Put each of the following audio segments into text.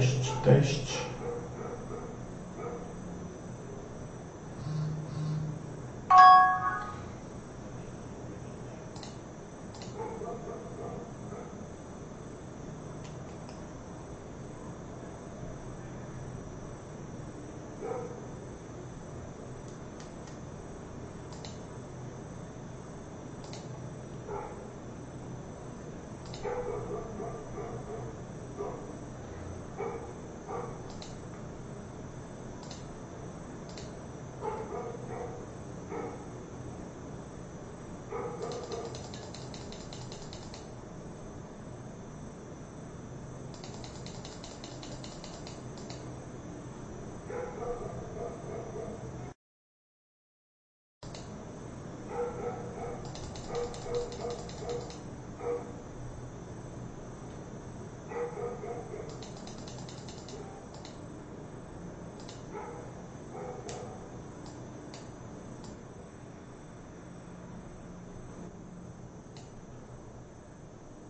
Cześć, cześć.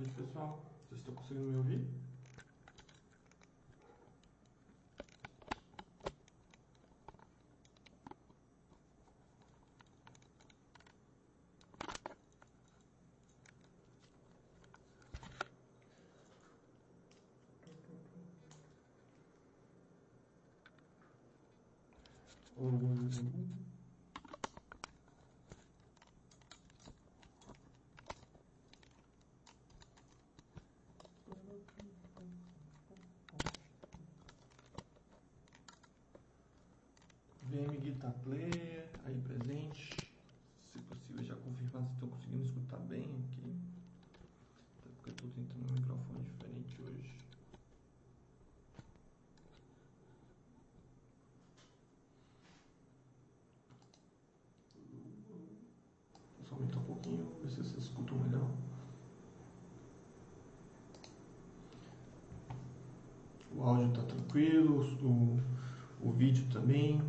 Boa noite, pessoal. Vocês estão VM Guitar Player, aí presente. Se possível, já confirmar se estou conseguindo escutar bem aqui. Até porque eu estou tentando um microfone diferente hoje. Só aumentar um pouquinho, ver se vocês escutam melhor. O áudio está tranquilo, o, o vídeo também.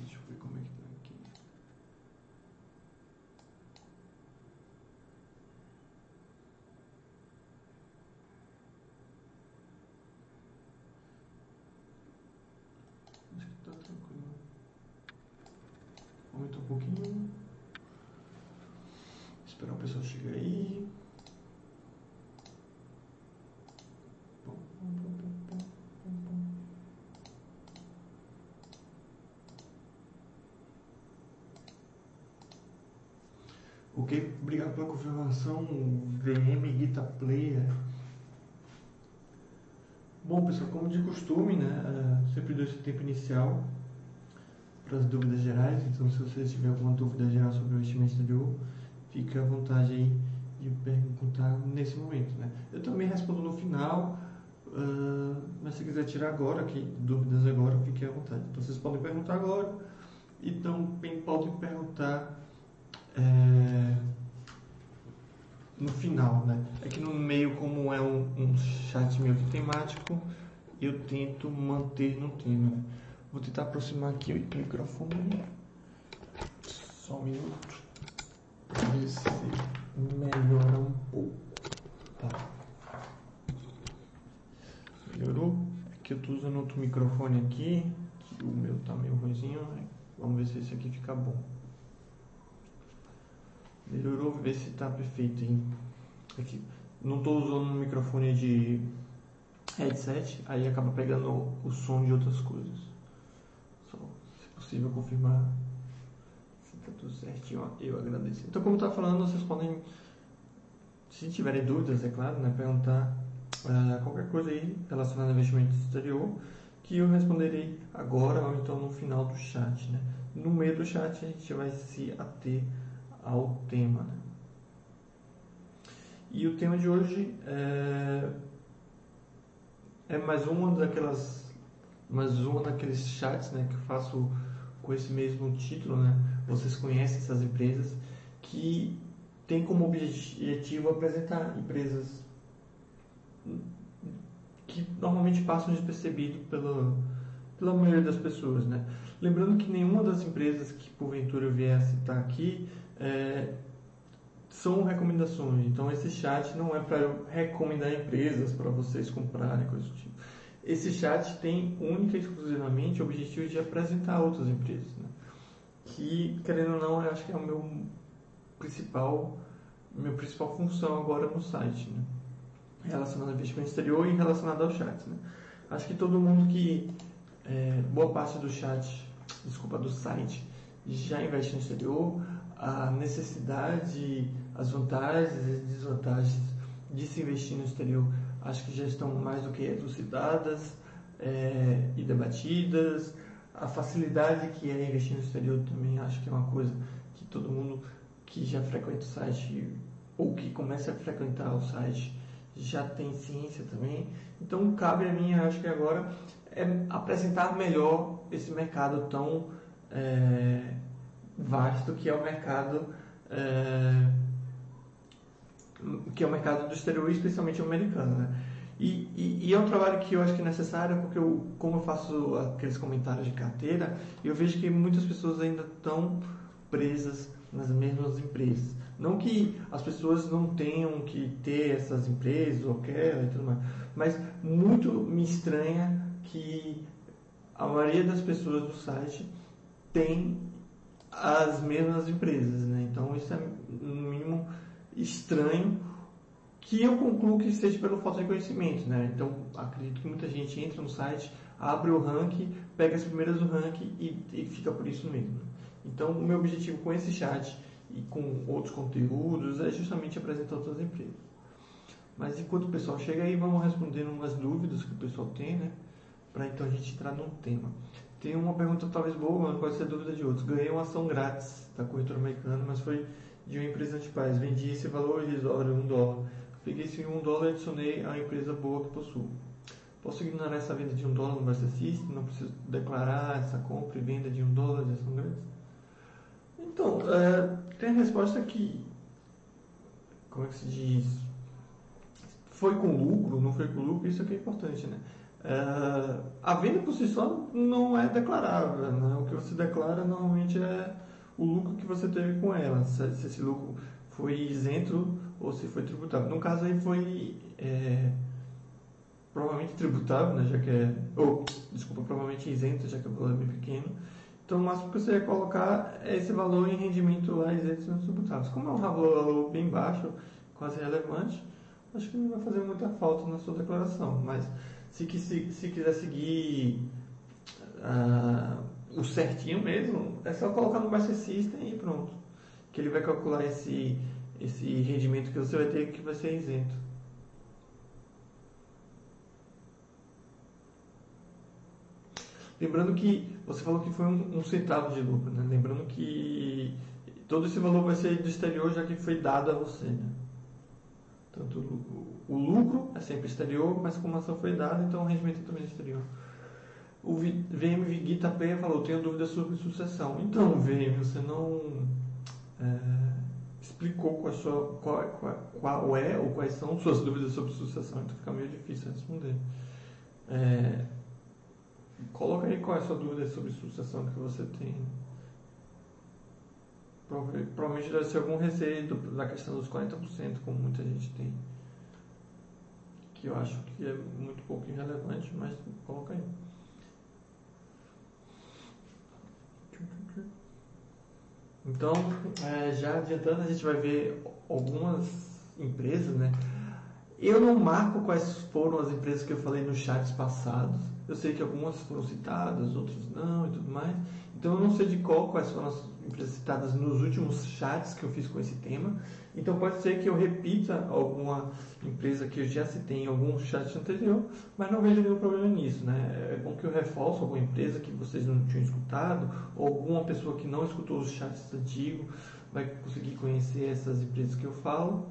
Deixa eu ver como é que tá aqui. Acho que tá tranquilo. Aumenta um pouquinho. Esperar o pessoal chegar aí. Ok, obrigado pela confirmação, VM Guitar Player. Bom, pessoal, como de costume, né? eh, sempre dou esse tempo inicial para as dúvidas gerais. Então, se vocês tiverem alguma dúvida geral sobre o investimento exterior, fique à vontade aí de perguntar nesse momento, né? Eu também respondo no final, ah, mas se quiser tirar agora, aqui, dúvidas agora, fique à vontade. Então, vocês podem perguntar agora e também podem perguntar é, no final, né? É que no meio, como é um, um chat meio que temático, eu tento manter no tema. né? Vou tentar aproximar aqui o microfone. Só um minuto. Pra ver se melhora um pouco. Tá. Melhorou? que eu estou usando outro microfone aqui, que o meu tá meio ruimzinho, né? vamos ver se esse aqui fica bom. Melhorou, ver se tá perfeito, hein? Aqui. Não estou usando um microfone de headset, aí acaba pegando o som de outras coisas. Só, se possível, confirmar se tá tudo certinho, eu agradeço. Então, como tá falando, vocês podem, se tiverem dúvidas, é claro, né, perguntar uh, qualquer coisa aí relacionada a investimento exterior, que eu responderei agora ou então no final do chat, né. No meio do chat a gente vai se ater ao tema, né. E o tema de hoje é, é mais uma daquelas mais uma daqueles chats né, que eu faço com esse mesmo título, né? Vocês conhecem essas empresas que tem como objetivo apresentar empresas que normalmente passam despercebido pela, pela maioria das pessoas, né? Lembrando que nenhuma das empresas que porventura eu vier a citar aqui é, são recomendações. Então esse chat não é para recomendar empresas para vocês comprarem, coisa do tipo. Esse chat tem única e exclusivamente o objetivo de apresentar outras empresas, né? que querendo ou não, eu acho que é o meu principal, minha principal função agora no site, né? relacionado ao investimento exterior e relacionado ao chat. Né? Acho que todo mundo que é, boa parte do chat, desculpa, do site já investe no exterior, a necessidade, as vantagens e desvantagens de se investir no exterior acho que já estão mais do que elucidadas é, e debatidas. A facilidade que é investir no exterior também acho que é uma coisa que todo mundo que já frequenta o site ou que começa a frequentar o site já tem ciência também. Então cabe a mim, acho que agora, é apresentar melhor esse mercado tão é, vasto que é o mercado é, que é o mercado do exterior, especialmente o americano, né? E, e, e, é um trabalho que eu acho que é necessário porque eu, como eu faço aqueles comentários de carteira, eu vejo que muitas pessoas ainda estão presas nas mesmas empresas. Não que as pessoas não tenham que ter essas empresas ou querem e tudo mais, mas muito me estranha que a maioria das pessoas do site tem as mesmas empresas, né? Então isso é no mínimo estranho que eu concluo que seja pelo falta de conhecimento, né? Então, acredito que muita gente entra no site, abre o ranking, pega as primeiras do ranking e, e fica por isso mesmo. Então, o meu objetivo com esse chat e com outros conteúdos é justamente apresentar outras empresas. Mas enquanto o pessoal chega aí, vamos respondendo umas dúvidas que o pessoal tem, né? Para então a gente entrar no tema. Tem uma pergunta talvez boa, mas pode ser dúvida de outros. Ganhei uma ação grátis da corretora americana, mas foi de uma empresa de paz. Vendi esse valor irrisório, um dólar. Peguei esse um dólar e adicionei a empresa boa que possuo. Posso ignorar essa venda de um dólar no Versa System? Não preciso declarar essa compra e venda de um dólar de ação grátis? Então, é, tem a resposta que. Como é que se diz? Foi com lucro, não foi com lucro, isso é que é importante, né? É, a venda por si só não é declarável, né? O que você declara normalmente é o lucro que você teve com ela, se, se esse lucro foi isento ou se foi tributável. No caso aí foi é, provavelmente tributável, né, já que é, ou, desculpa, provavelmente isento, já que o valor é bem pequeno. Então o máximo que você ia colocar é esse valor em rendimento lá isento e não tributáveis. Como é um valor bem baixo, quase relevante, acho que não vai fazer muita falta na sua declaração. Mas se, se, se quiser seguir uh, o certinho mesmo, é só colocar no Master System e pronto. Que ele vai calcular esse, esse rendimento que você vai ter que vai ser isento. Lembrando que você falou que foi um, um centavo de lucro, né? Lembrando que todo esse valor vai ser do exterior já que foi dado a você, né? Tanto o, o lucro é sempre exterior, mas como a ação foi dada, então o rendimento é também exterior. O VM Guita Penha falou, tenho dúvidas sobre sucessão. Então, VM, você não é, explicou qual, sua, qual, qual, qual, é ou quais são suas dúvidas sobre sucessão, então fica meio difícil responder. É, coloca aí qual é a sua dúvida sobre sucessão que você tem. Provavelmente deve ser algum receio da questão dos 40%, como muita gente tem. Que eu acho que é muito pouco irrelevante, mas coloca aí. Então, é, já adiantando, a gente vai ver algumas empresas, né? Eu não marco quais foram as empresas que eu falei nos chats passados. Eu sei que algumas foram citadas, outras não e tudo mais. Então eu não sei de qual quais foram as citadas nos últimos chats que eu fiz com esse tema. Então pode ser que eu repita alguma empresa que eu já citei em algum chat anterior, mas não vejo nenhum problema nisso, né? É bom que eu reforço alguma empresa que vocês não tinham escutado, ou alguma pessoa que não escutou os chats antigos vai conseguir conhecer essas empresas que eu falo.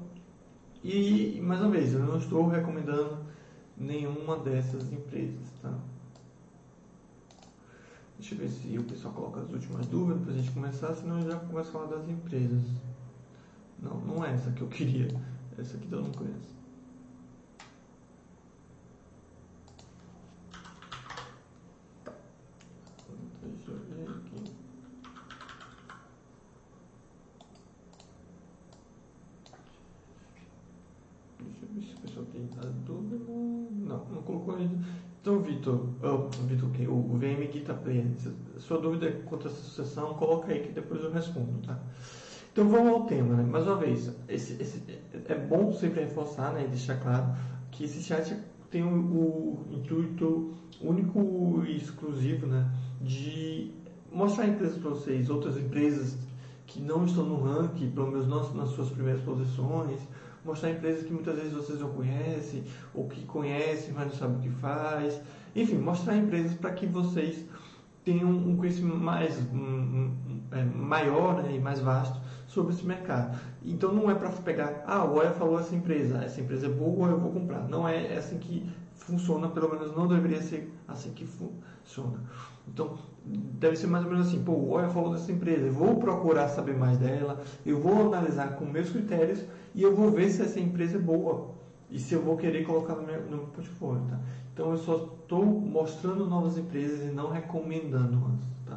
E mais uma vez, eu não estou recomendando nenhuma dessas empresas, tá? Deixa eu ver se o pessoal coloca as últimas dúvidas para a gente começar, senão eu já começo a falar das empresas. Não, não é essa que eu queria. Essa aqui eu não conheço. Tá. Deixa eu ver aqui. Deixa eu ver se o pessoal tem. Não, não colocou ainda. Então, Vitor, oh, Vitor, o, o VM Guita Player, sua dúvida quanto a essa sucessão, coloca aí que depois eu respondo, tá? Então vamos ao tema, né? Mais uma vez, esse, esse, é bom sempre reforçar né, e deixar claro que esse chat tem o, o intuito único e exclusivo né, de mostrar empresas para vocês, outras empresas que não estão no ranking, pelo menos nas suas primeiras posições, mostrar empresas que muitas vezes vocês não conhecem, ou que conhecem, mas não sabem o que faz. Enfim, mostrar empresas para que vocês tenham um conhecimento mais um, um, é, maior né, e mais vasto sobre esse mercado. Então não é para pegar, ah, o Oia falou essa empresa, essa empresa é boa, eu vou comprar. Não é assim que funciona, pelo menos não deveria ser assim que funciona. Então, deve ser mais ou menos assim, pô, o Oia falou dessa empresa, eu vou procurar saber mais dela, eu vou analisar com meus critérios e eu vou ver se essa empresa é boa e se eu vou querer colocar no meu, no meu portfólio, tá? Então eu só estou mostrando novas empresas e não recomendando-as, tá?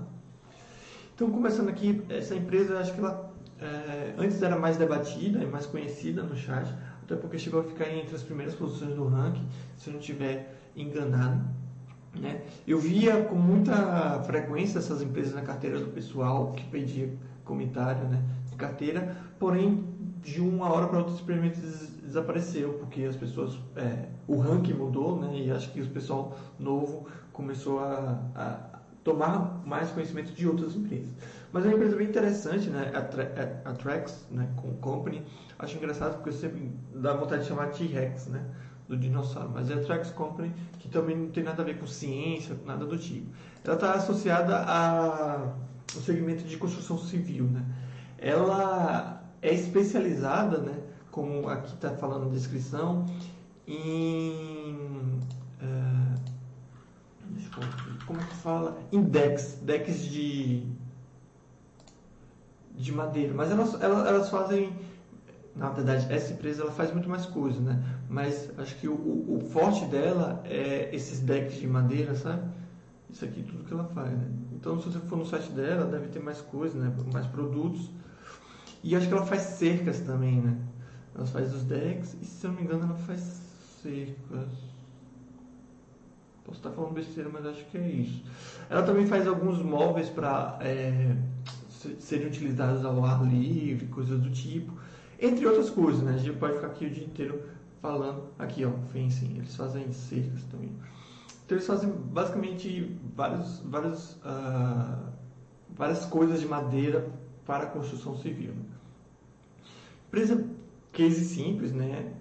Então começando aqui, essa empresa, acho que ela é, antes era mais debatida e mais conhecida no chat, até porque chegou a ficar entre as primeiras posições do ranking, se eu não estiver enganado. Né? Eu via com muita frequência essas empresas na carteira do pessoal que pedia comentário né, de carteira, porém de uma hora para outra simplesmente desapareceu, porque as pessoas, é, o ranking mudou, né, e acho que o pessoal novo começou a, a, tomar mais conhecimento de outras empresas. Mas é uma empresa bem interessante, né, a, a, a Trax, né, com Company, acho engraçado porque eu sempre dá vontade de chamar T-Rex, né, do dinossauro, mas é a Trax Company, que também não tem nada a ver com ciência, nada do tipo. Ela está associada ao segmento de construção civil, né. Ela é especializada, né, como aqui está falando na descrição, em. É, como é que fala? Em decks, decks de, de madeira. Mas elas, elas, elas fazem. Na verdade, essa empresa ela faz muito mais coisa, né? Mas acho que o, o, forte dela é esses decks de madeira, sabe? Isso aqui tudo que ela faz, né? Então, se você for no site dela, deve ter mais coisas, né? Mais produtos. E acho que ela faz cercas também, né? Ela faz os decks e se eu não me engano ela faz cercas. Posso estar falando besteira, mas acho que é isso. Ela também faz alguns móveis para é, serem utilizados ao ar livre, coisas do tipo. Entre outras coisas, né? A gente pode ficar aqui o dia inteiro falando. Aqui, ó, fencing. Eles fazem cercas também. Então eles fazem basicamente vários, vários, uh, várias coisas de madeira para a construção civil. Né? Empresa case simples, né?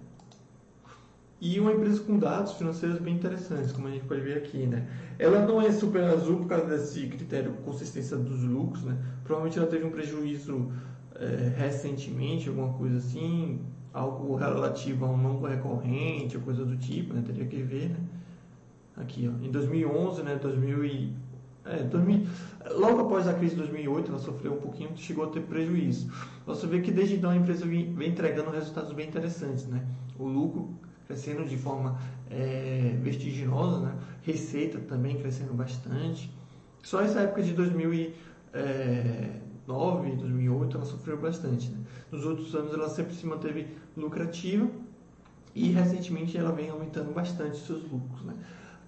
E uma empresa com dados financeiros bem interessantes, como a gente pode ver aqui, né? Ela não é super azul por causa desse critério consistência dos lucros, né? Provavelmente ela teve um prejuízo é, recentemente, alguma coisa assim, algo relativo a um não recorrente, coisa do tipo, né? Teria que ver, né? Aqui, ó, em 2011, né? 2000 e, é, 2000, logo após a crise de 2008, ela sofreu um pouquinho, chegou a ter prejuízo. Você vê que desde então a empresa vem, entregando resultados bem interessantes, né? O lucro crescendo de forma é, vertiginosa, né? Receita também crescendo bastante. Só essa época de 2009, 2008, ela sofreu bastante. Né? Nos outros anos ela sempre se manteve lucrativa e recentemente ela vem aumentando bastante seus lucros. Né?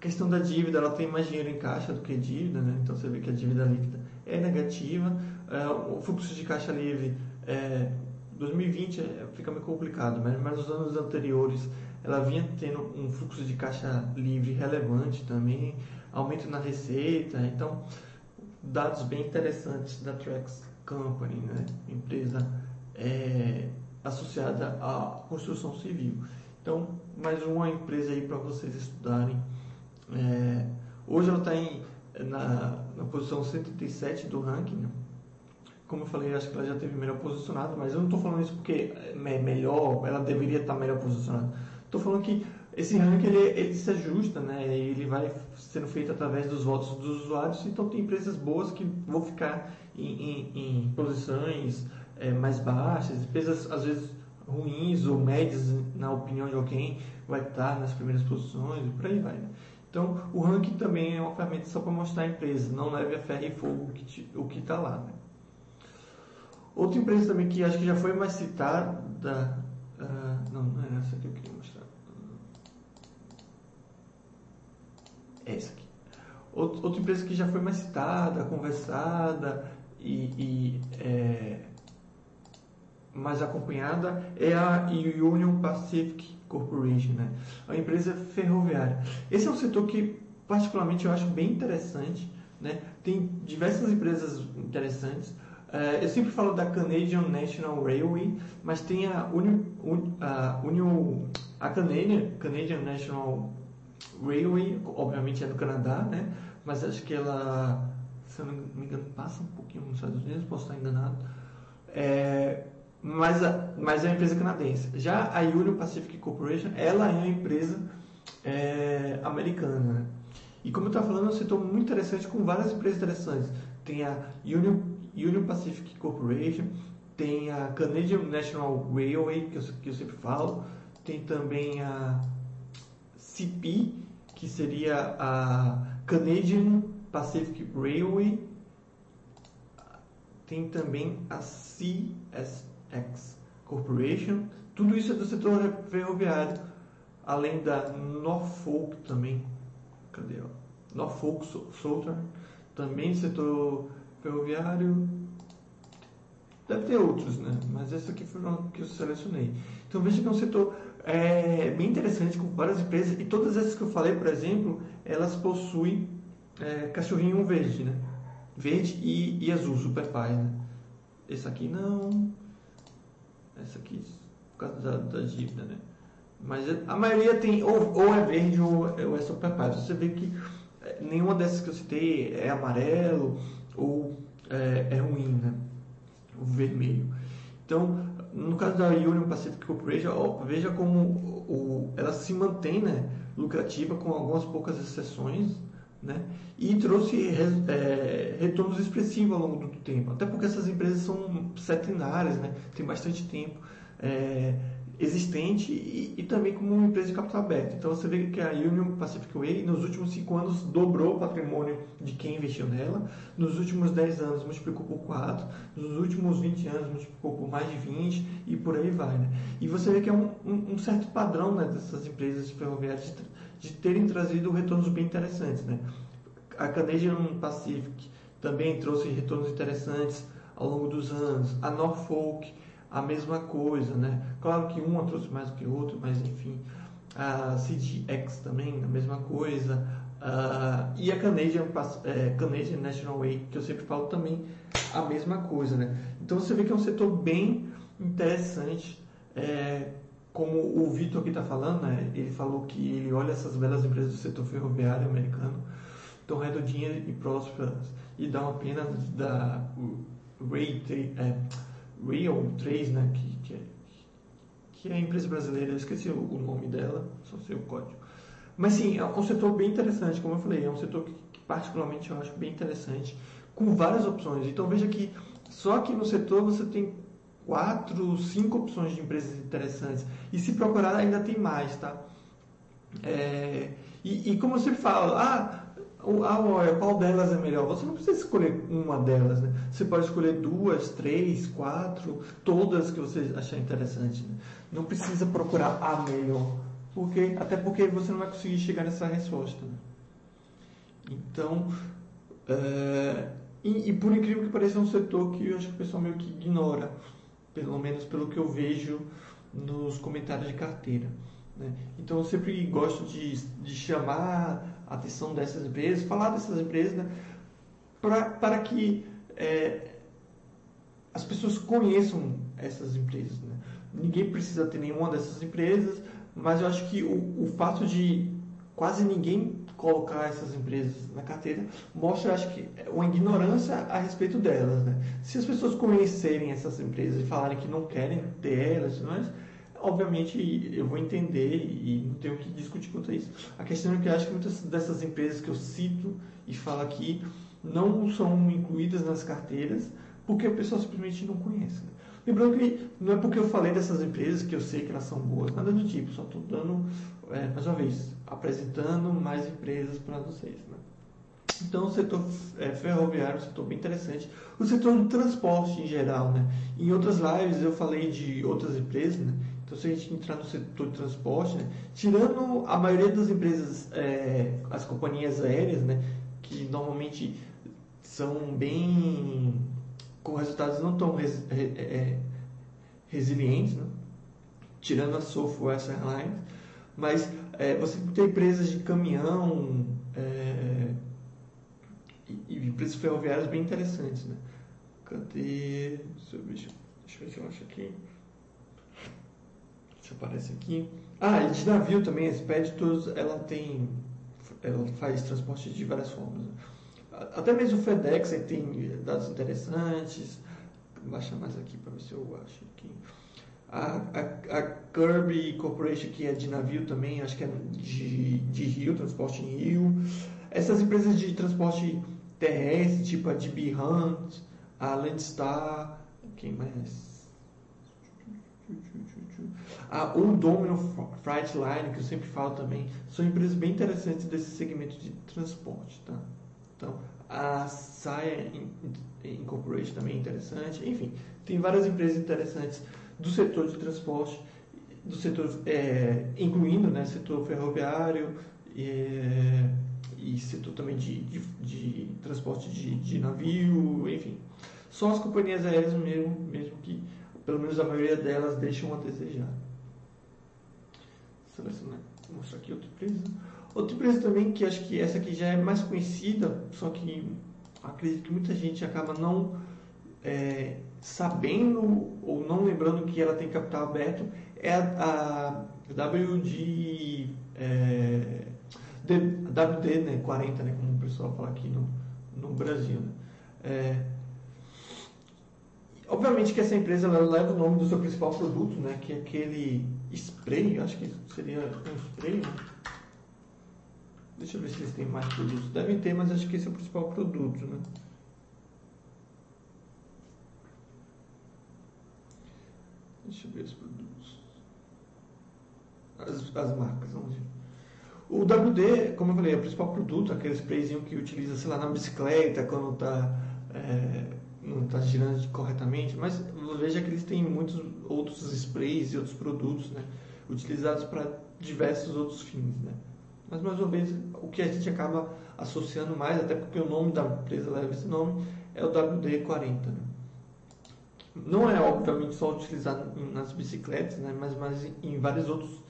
Questão da dívida, ela tem mais dinheiro em caixa do que dívida, né? então você vê que a dívida líquida é negativa, é, o fluxo de caixa livre, é, 2020 é, fica meio complicado, mas, mas nos anos anteriores ela vinha tendo um fluxo de caixa livre relevante também, aumento na receita, então dados bem interessantes da Trax Company, né? empresa é, associada à construção civil. Então, mais uma empresa aí para vocês estudarem. É, hoje ela está na, na posição 137 do ranking. Né? Como eu falei, acho que ela já teve melhor posicionada, mas eu não estou falando isso porque é melhor, ela deveria estar tá melhor posicionada. Estou falando que esse ranking ele, ele se ajusta, né? Ele vai sendo feito através dos votos dos usuários. Então tem empresas boas que vão ficar em, em, em posições é, mais baixas, empresas às vezes ruins ou médias, na opinião de alguém, vai estar nas primeiras posições e por aí vai. Né? Então, o ranking também é uma ferramenta só para mostrar a empresa, não leve a ferro e fogo o que está lá. Né? Outra empresa também que acho que já foi mais citada, uh, não, não é essa que eu queria mostrar. É essa aqui. Outra empresa que já foi mais citada, conversada e, e é, mais acompanhada é a Union Pacific Corporation, né? a empresa ferroviária. Esse é um setor que, particularmente, eu acho bem interessante. Né? Tem diversas empresas interessantes. Uh, eu sempre falo da Canadian National Railway, mas tem a Union, a, Union, a Canadian, Canadian National Railway, obviamente é do Canadá, né? mas acho que ela, se eu não me engano, passa um pouquinho nos Estados Unidos, posso estar enganado. É, mas, mas é uma empresa canadense. Já a Union Pacific Corporation, ela é uma empresa é, americana. Né? E como eu estava falando, é um setor muito interessante com várias empresas interessantes. Tem a Union, Union Pacific Corporation, tem a Canadian National Railway, que eu, que eu sempre falo, tem também a CP, que seria a Canadian Pacific Railway, tem também a CS X Corporation. Tudo isso é do setor ferroviário, além da Norfolk também. Cadê? Ó? Norfolk Southern, também setor ferroviário. Deve ter outros, né? Mas esse aqui foi o que eu selecionei. Então veja que é um setor é, bem interessante com várias empresas e todas essas que eu falei, por exemplo, elas possuem é, cachorrinho verde, né? Verde e, e azul, super pai, né? Esse aqui não, essa aqui, por causa da, da dívida, né? Mas a maioria tem, ou, ou é verde ou, ou é super pálido. Você vê que é, nenhuma dessas que eu citei é amarelo ou é, é ruim, né? O vermelho. Então, no caso da Union Pacific Corporation, ó, veja como o, ela se mantém né, lucrativa com algumas poucas exceções, né? E trouxe é, retornos expressivos ao longo do tempo, até porque essas empresas são centenárias, né? Tem bastante tempo é, existente e, e, também como uma empresa de capital aberto. Então você vê que a Union Pacific Way nos últimos 5 anos dobrou o patrimônio de quem investiu nela, nos últimos 10 anos multiplicou por 4, nos últimos 20 anos multiplicou por mais de 20 e por aí vai. Né? E você vê que é um, um, um certo padrão né, dessas empresas ferroviárias de, terem trazido retornos bem interessantes. Né? A Canadian Pacific também trouxe retornos interessantes ao longo dos anos. A Norfolk, a mesma coisa, né? Claro que uma trouxe mais do que outra, mas enfim. A CGX também, a mesma coisa. Uh, e a Canadian, é, Canadian National Way, que eu sempre falo também, a mesma coisa, né? Então você vê que é um setor bem interessante. É, como o Vitor aqui está falando, né? ele falou que ele olha essas belas empresas do setor ferroviário americano tão redondinhas e prósperas e dá uma pena da é, Real 3, né? Que, que, é, que é a empresa brasileira, eu esqueci o, o nome dela, só sei o código. Mas sim, é um setor bem interessante, como eu falei, é um setor que, que particularmente eu acho bem interessante, com várias opções. Então veja que só aqui no setor você tem quatro, cinco opções de empresas interessantes. E se procurar ainda tem mais, tá? É, e, e, como eu sempre falo, ah, ah, qual delas é melhor? Você não precisa escolher uma delas, né? Você pode escolher duas, três, quatro, todas que você achar interessante. Né? Não precisa procurar a melhor, porque até porque você não vai conseguir chegar nessa resposta. Né? Então, é, e, e, por incrível que pareça, é um setor que eu acho que o pessoal meio que ignora, pelo menos pelo que eu vejo nos comentários de carteira. Né? Então, eu sempre gosto de, de chamar a atenção dessas empresas, falar dessas empresas, né? pra, para que é, as pessoas conheçam essas empresas. Né? Ninguém precisa ter nenhuma dessas empresas, mas eu acho que o, o fato de quase ninguém colocar essas empresas na carteira mostra, acho que, uma ignorância a respeito delas. Né? Se as pessoas conhecerem essas empresas e falarem que não querem ter elas, mas, obviamente eu vou entender e não tenho que discutir quanto a isso. A questão é que eu acho que muitas dessas empresas que eu cito e falo aqui não são incluídas nas carteiras porque o pessoal simplesmente não conhece. Né? Lembrando que não é porque eu falei dessas empresas que eu sei que elas são boas, nada do tipo, só estou dando, é, mais uma vez, apresentando mais empresas para vocês. Né? Então, o setor é, ferroviário é um setor bem interessante. O setor do transporte em geral, né? Em outras lives eu falei de outras empresas, né? Então, se a gente entrar no setor de transporte, né? tirando a maioria das empresas, é, as companhias aéreas, né? Que normalmente são bem com resultados não tão res, é, é, resilientes, né? tirando a Southwest Airlines, mas é, você tem empresas de caminhão é, e, e empresas ferroviárias bem interessantes. Né? Cadê? Deixa eu, ver, deixa eu ver se eu acho aqui. Se aparece aqui. Ah, e de navio também, a Expeditus, ela tem. Ela faz transporte de várias formas. Né? Até mesmo o FedEx tem dados interessantes. Vou baixar mais aqui para ver se eu acho aqui. A, a, a, Kirby Corporation, que é de navio também, acho que é de, de rio, transporte em rio. Essas empresas de transporte terrestre, tipo a DB Hunt, a Landstar, quem mais? A, o Domino Freight Line, que eu sempre falo também, são empresas bem interessantes desse segmento de transporte, tá? Então, a Saia Incorporation também é interessante. Enfim, tem várias empresas interessantes do setor de transporte, do setor, é, incluindo né, setor ferroviário é, e setor também de, de, de transporte de, de, navio, enfim. Só as companhias aéreas mesmo, mesmo que, pelo menos a maioria delas, deixam a desejar. Selecionar, vou mostrar aqui outra empresa. Outra empresa também que acho que essa aqui já é mais conhecida, só que acredito que muita gente acaba não é, sabendo ou não lembrando que ela tem capital aberto, é a, WD, é, WD né, 40, né, como o pessoal fala aqui no, no Brasil. Né? É, obviamente que essa empresa leva o nome do seu principal produto, né, que é aquele spray, acho que seria um spray, né? Deixa eu ver se eles têm mais produtos. Devem ter, mas acho que esse é o principal produto, né? Deixa eu ver os produtos. As, as marcas, vamos ver. O WD, como eu falei, é o principal produto, aquele sprayzinho que utiliza, sei lá, na bicicleta, quando está é, não está girando corretamente, mas veja que eles têm muitos outros sprays e outros produtos, né, utilizados para diversos outros fins, né. Mas, mais uma vez, o que a gente acaba associando mais, até porque o nome da empresa leva esse nome, é o WD-40. Né? Não é, obviamente, só utilizado nas bicicletas, né? mas, mas em, vários outros,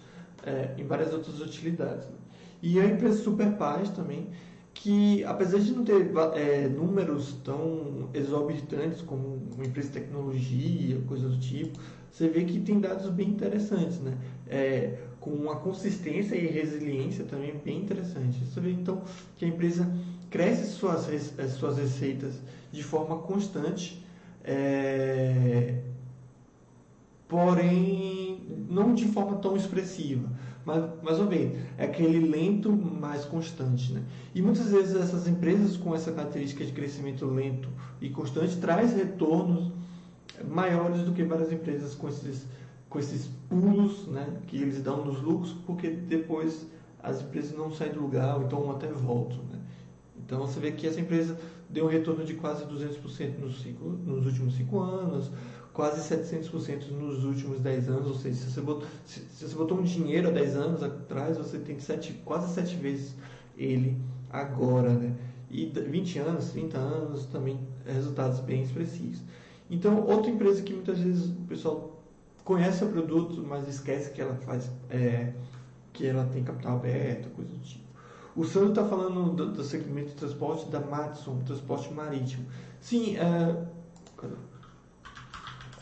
é, em várias outras utilidades. Né? E a empresa Superpaz também, que apesar de não ter é, números tão exorbitantes como uma empresa de tecnologia, coisa do tipo, você vê que tem dados bem interessantes, né? É, com uma consistência e resiliência também bem interessante. Você vê então que a empresa cresce suas, suas receitas de forma constante, é, porém não de forma tão expressiva. Mas, mais uma vez, é aquele lento, mais constante. Né? E muitas vezes essas empresas com essa característica de crescimento lento e constante traz retornos maiores do que várias empresas com esses com esses pulos né, que eles dão nos lucros, porque depois as empresas não saem do lugar, ou então até voltam. Né? Então você vê que essa empresa deu um retorno de quase 200% nos, cinco, nos últimos 5 anos, quase 700% nos últimos 10 anos, ou seja, se você, botou, se, se você botou um dinheiro há 10 anos atrás, você tem sete, quase 7 vezes ele agora, né? E 20 anos, 30 anos também resultados bem expressivos. Então, outra empresa que muitas vezes o pessoal conhece o produto, mas esquece que ela faz, é, que ela tem capital aberto, coisa do tipo. O Sandro está falando do, do, segmento de transporte da Matson, transporte marítimo. Sim, é,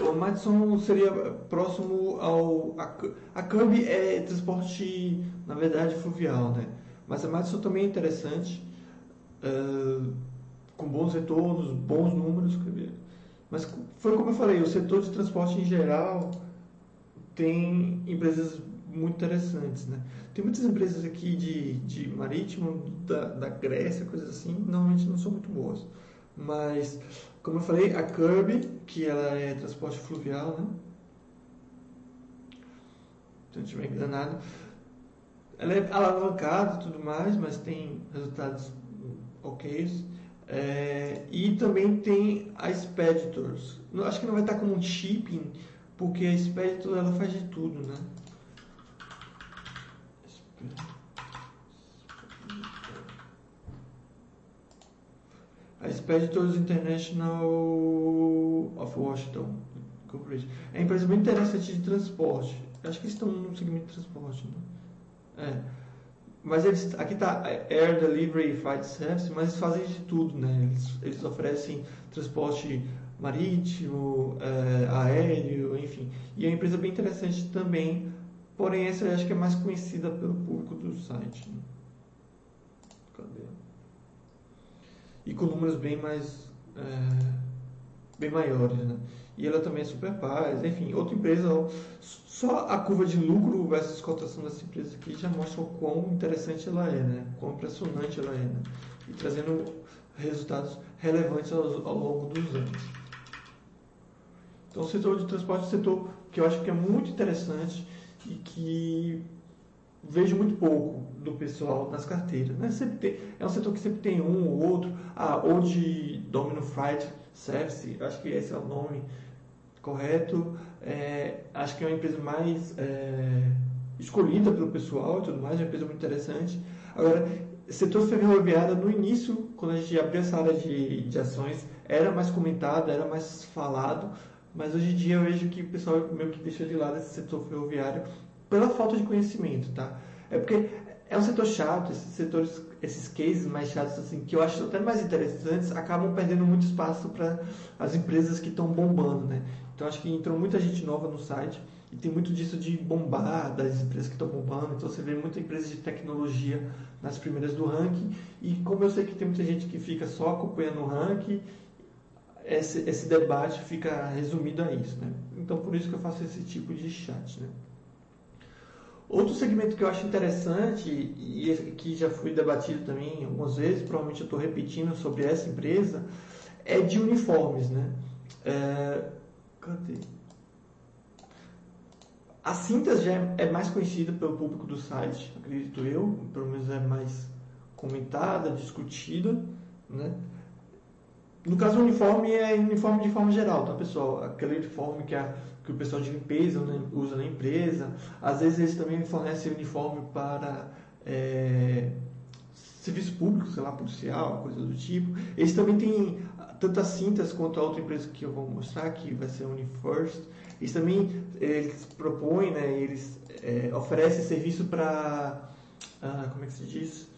o Matson seria próximo ao. A, a Kirby é transporte, na verdade, fluvial, né? Mas a Matson também é interessante, é, com bons retornos, bons números. Mas foi como eu falei, o setor de transporte em geral tem empresas muito interessantes, né? Tem muitas empresas aqui de, de marítimo, da, da Grécia, coisas assim, normalmente não são muito boas. Mas, como eu falei, a Kirby, que ela é transporte fluvial, né? Se não estiver enganado. Ela é alavancada e tudo mais, mas tem resultados ok. É, e também tem a Expeditors. Acho que não vai estar como um shipping, porque a Expeditor ela faz de tudo, né? Expeditors International of Washington Corporation. É uma empresa bem interessante de transporte. Acho que estão no segmento de transporte. Né? É. Mas eles, aqui está Air Delivery Flight Service, mas eles fazem de tudo. Né? Eles, eles oferecem transporte marítimo, é, aéreo, enfim. E é uma empresa bem interessante também Porém, essa eu acho que é mais conhecida pelo público do site. Né? Cadê? E com números bem mais. É, bem maiores, né? E ela também é super paz, enfim, outra empresa. Só a curva de lucro versus cotação dessa empresa aqui já mostra o quão interessante ela é, né? Quão impressionante ela é, né? E trazendo resultados relevantes ao, ao longo dos anos. Então, o setor de transporte é um setor que eu acho que é muito interessante e que vejo muito pouco do pessoal nas carteiras. Né? Sempre tem, é um setor que sempre tem um ou outro, ah, ou de Domino Freight Service, acho que esse é o nome correto. É, acho que é uma empresa mais é, escolhida pelo pessoal e tudo mais, é uma empresa muito interessante. Agora, setor ferroviário, no início, quando a gente abriu essa área de, de ações, era mais comentado, era mais falado, mas hoje em dia eu vejo que o pessoal meio que deixa de lado esse setor ferroviário pela falta de conhecimento, tá? É porque é um setor chato, esses setores, esses cases mais chatos assim, que eu acho até mais interessantes, acabam perdendo muito espaço para as empresas que estão bombando, né? Então acho que entrou muita gente nova no site e tem muito disso de bombar das empresas que estão bombando. Então você vê muita empresa de tecnologia nas primeiras do ranking e como eu sei que tem muita gente que fica só acompanhando o ranking esse, esse debate fica resumido a isso. Né? Então, por isso que eu faço esse tipo de chat. Né? Outro segmento que eu acho interessante e que já foi debatido também algumas vezes, provavelmente eu estou repetindo sobre essa empresa, é de uniformes. Né? É, cadê? A Cintas já é, mais conhecida pelo público do site, acredito eu, pelo menos é mais comentada, discutida, né? No caso, o uniforme é uniforme de forma geral, tá, pessoal? Aquele uniforme que, a, que o pessoal de limpeza usa na empresa. Às vezes, eles também fornecem uniforme para é, serviço público, sei lá, policial, coisa do tipo. Eles também têm tanto as cintas quanto a outra empresa que eu vou mostrar, que vai ser a Unifirst. Eles também eles propõem, né, eles é, oferecem serviço para, ah, como é que se diz?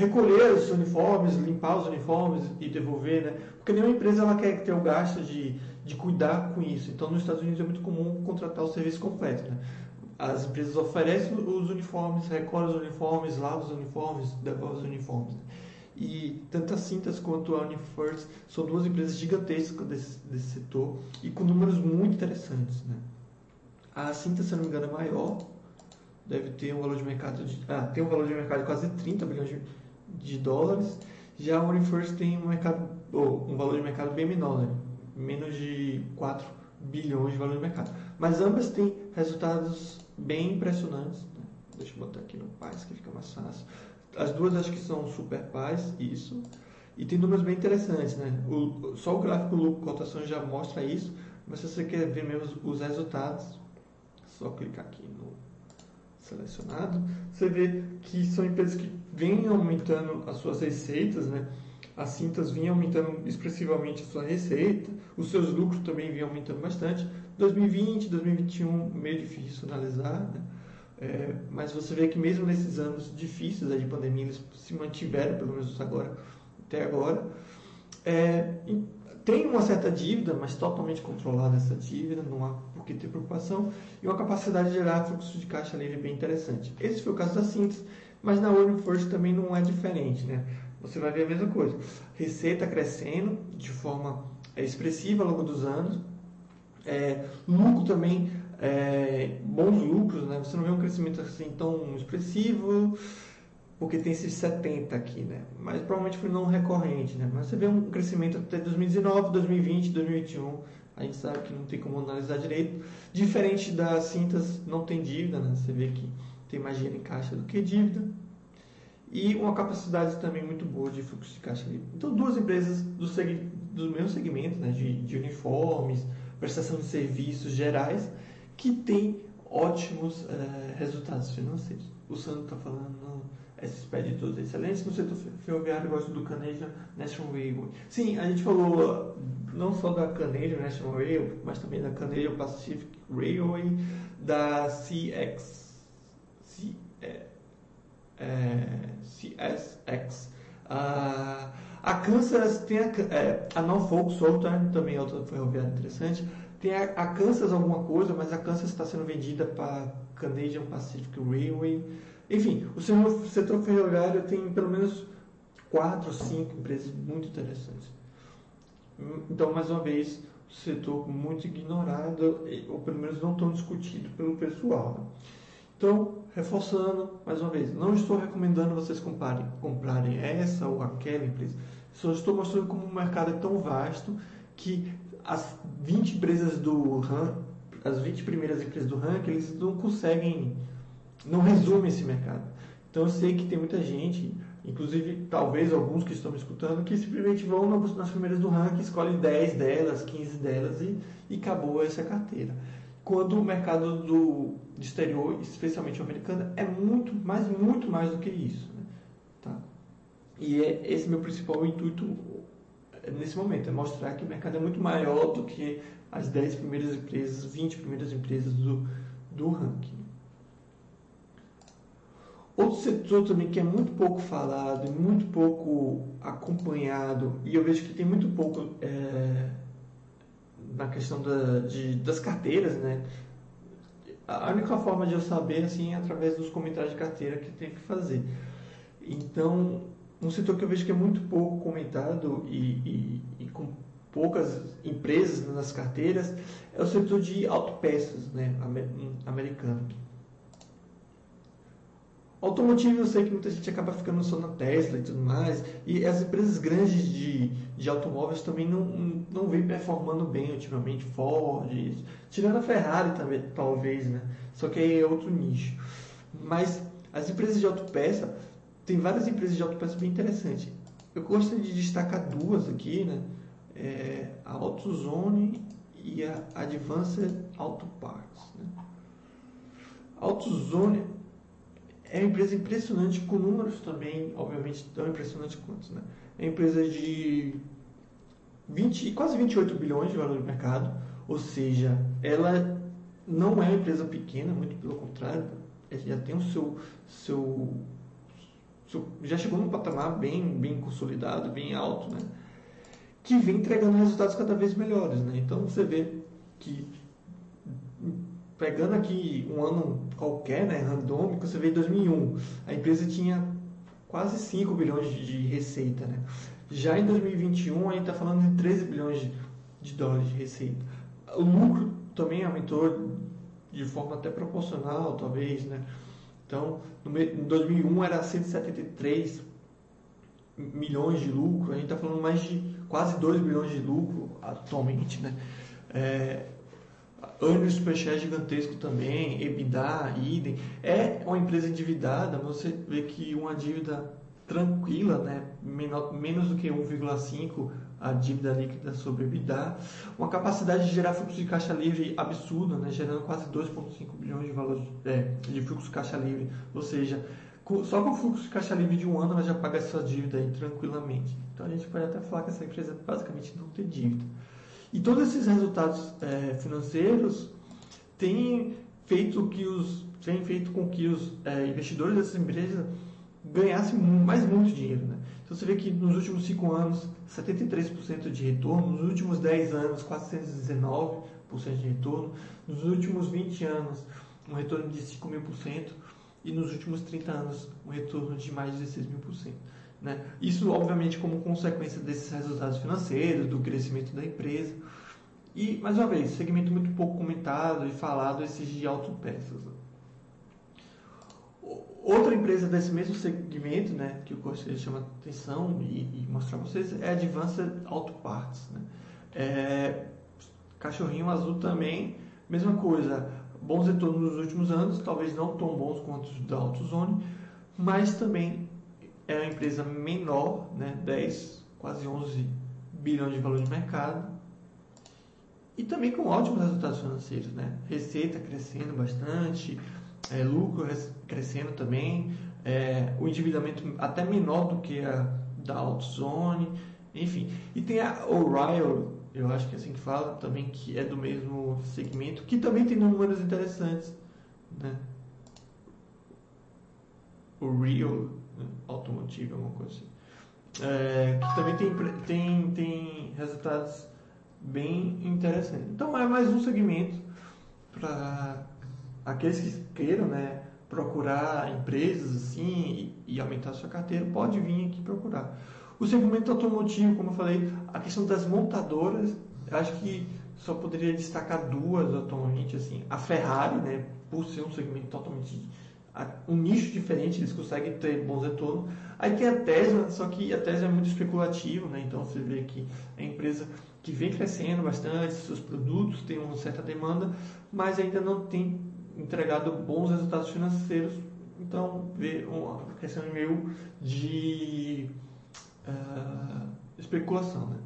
recolher os uniformes, limpar os uniformes e devolver, né? Porque nenhuma empresa ela quer ter o gasto de, de cuidar com isso. Então, nos Estados Unidos é muito comum contratar o serviço completo, né? As empresas oferecem os uniformes, recolhem os uniformes, lavam os uniformes, devolvem os uniformes. Né? E tanto a Cintas quanto a Unifirst são duas empresas gigantescas desse, desse setor e com números muito interessantes, né? A Cintas, se não me engano, é maior, deve ter um valor de mercado de, ah, tem um valor de mercado de quase 30 bilhões de, de dólares. Já a Universe tem um, mercado, um valor de mercado bem menor, né? Menos de 4 bilhões de valor de mercado. Mas ambas têm resultados bem impressionantes. Né? Deixa eu botar aqui no Paz que fica mais fácil. as duas acho que são super pais, isso. E tem números bem interessantes, né? O, só o gráfico lucro cotação já mostra isso, mas se você quer ver mesmo os resultados, só clicar aqui no selecionado, você vê que são empresas que vêm aumentando as suas receitas, né? As cintas vinham aumentando expressivamente a sua receita, os seus lucros também vinham aumentando bastante. 2020, 2021, meio difícil analisar, né? É, mas você vê que mesmo nesses anos difíceis de pandemia, eles se mantiveram, pelo menos agora, até agora. É, tem uma certa dívida, mas totalmente controlada essa dívida, não há por que ter preocupação, e uma capacidade de gerar fluxo de caixa livre bem interessante. Esse foi o caso da Síntese, mas na Warren First também não é diferente, né? Você vai ver a mesma coisa. Receita crescendo de forma é, expressiva ao longo dos anos, é, lucro também é, bons lucros, né? Você não vê um crescimento assim tão expressivo, porque tem esses 70 aqui, né? Mas provavelmente foi não recorrente, né? Mas você vê um crescimento até 2019, 2020, 2021. A gente sabe que não tem como analisar direito. Diferente das cintas, não tem dívida, né? Você vê que tem mais dinheiro em caixa do que dívida. E uma capacidade também muito boa de fluxo de caixa livre. Então, duas empresas do, do mesmo segmento, né? De, de uniformes, prestação de serviços gerais, que tem ótimos é, resultados financeiros. O Sandro está falando no SSP de todos excelentes no setor ferroviário, gosto do Canadian National Railway. Sim, a gente falou não só da Canadian National Railway, mas também da Canadian Pacific Railway, da CX, C, é, é, CSX. A Kansas tem a, é, a Norfolk Southern, também é outra ferroviária interessante. Tem a, a Kansas alguma coisa, mas a Kansas está sendo vendida para Canadian Pacific Railway. Enfim, o setor ferroviário tem pelo menos quatro, cinco empresas muito interessantes. Então, mais uma vez, o setor muito ignorado, ou pelo menos não tão discutido pelo pessoal. Né? Então, reforçando, mais uma vez, não estou recomendando vocês comprarem, comprarem essa ou aquela empresa. Só estou mostrando como o mercado é tão vasto que as 20 empresas do RAM, as 20 primeiras empresas do ranking, eles não conseguem, não resumem esse mercado. Então eu sei que tem muita gente, inclusive talvez alguns que estão me escutando, que simplesmente vão nas primeiras do ranking, escolhem 10 delas, 15 delas e, e acabou essa carteira. Quando o mercado do, do exterior, especialmente o americano, é muito mais, muito mais do que isso. Né? Tá? E é esse meu principal intuito nesse momento, é mostrar que o mercado é muito maior do que as 10 primeiras empresas, 20 primeiras empresas do, do ranking. Outro setor também que é muito pouco falado e muito pouco acompanhado, e eu vejo que tem muito pouco é, na questão da, de, das carteiras, né? A única forma de eu saber assim é através dos comentários de carteira que tem que fazer. Então, um setor que eu vejo que é muito pouco comentado e, e, e com poucas empresas nas carteiras é o setor de autopeças né, americano. Automotivo eu sei que muita gente acaba ficando só na Tesla e tudo mais, e as empresas grandes de, de automóveis também não, não vem performando bem ultimamente, Ford, tirando a Ferrari também, talvez, né? Só que aí é outro nicho. Mas as empresas de autopeça tem várias empresas de autopeças bem interessantes. Eu gostaria de destacar duas aqui, né? É a AutoZone e a Advanced Auto Parts. Né? AutoZone é uma empresa impressionante, com números também, obviamente, tão impressionantes quanto. Né? É uma empresa de 20, quase 28 bilhões de valor de mercado, ou seja, ela não é uma empresa pequena, muito pelo contrário, já tem o seu, seu já chegou num patamar bem, bem consolidado, bem alto, né? que vem entregando resultados cada vez melhores. Né? Então você vê que, pegando aqui um ano qualquer, né, randômico, você vê em 2001, a empresa tinha quase 5 bilhões de receita. Né? Já em 2021, a gente está falando de 13 bilhões de, dólares de receita. O lucro também aumentou de forma até proporcional, talvez, né? Então, em 2001 era 173 milhões de lucro, a gente está falando mais de quase 2 bilhões de lucro atualmente, né? É, earnings per share gigantesco também, EBITDA, idem. É uma empresa endividada, você vê que uma dívida tranquila, né? Menor, menos do que 1,5 a dívida líquida sobre EBITDA, uma capacidade de gerar fluxo de caixa livre absurda, né? gerando quase 2,5 bilhões de valor é, de fluxo de caixa livre, ou seja, só com o fluxo de caixa livre de um ano ela já paga essa dívida aí tranquilamente. Então a gente pode até falar que essa empresa basicamente não tem dívida. E todos esses resultados é, financeiros têm feito que os têm feito com que os é, investidores dessas empresas ganhassem mais muito dinheiro, né? Então você vê que nos últimos 5 anos, 73% de retorno, nos últimos 10 anos, 419% de retorno, nos últimos 20 anos, um retorno de 5 mil por cento, e nos últimos 30 anos, um retorno de mais de 16 mil por cento. Né? Isso, obviamente, como consequência desses resultados financeiros, do crescimento da empresa. E, mais uma vez, segmento muito pouco comentado e falado, esses de autopeças. Outra empresa desse mesmo segmento, né, que eu gostaria de chamar atenção e, e mostrar para vocês, é a Advanced Auto Parts. Né? É, cachorrinho azul também, mesma coisa, bons retornos nos últimos anos, talvez não tão bons quanto os da AutoZone, mas também é uma empresa menor, né, 10, quase 11 bilhões de valor de mercado, e também com ótimos resultados financeiros, né? Receita crescendo bastante, é, lucro crescendo também, é, o endividamento até menor do que a da AutoZone, enfim. E tem a O'Reilly, eu acho que é assim que fala, também que é do mesmo segmento, que também tem números interessantes, né? O Real né? Automotive, alguma coisa assim. É, que também tem, tem, tem resultados bem interessantes. Então é mais um segmento para aqueles que queiram né, procurar empresas assim e, e aumentar sua carteira, pode vir aqui procurar. O segmento automotivo, como eu falei, a questão das montadoras, acho que só poderia destacar duas atualmente, assim, a Ferrari, né, por ser um segmento totalmente um nicho diferente, eles conseguem ter bons retornos. Aí tem a Tesla, só que a Tesla é muito especulativo, né? Então você vê que uma empresa que vem crescendo bastante, seus produtos têm uma certa demanda, mas ainda não tem entregado bons resultados financeiros. Então vê uma questão meio de uh, especulação, né?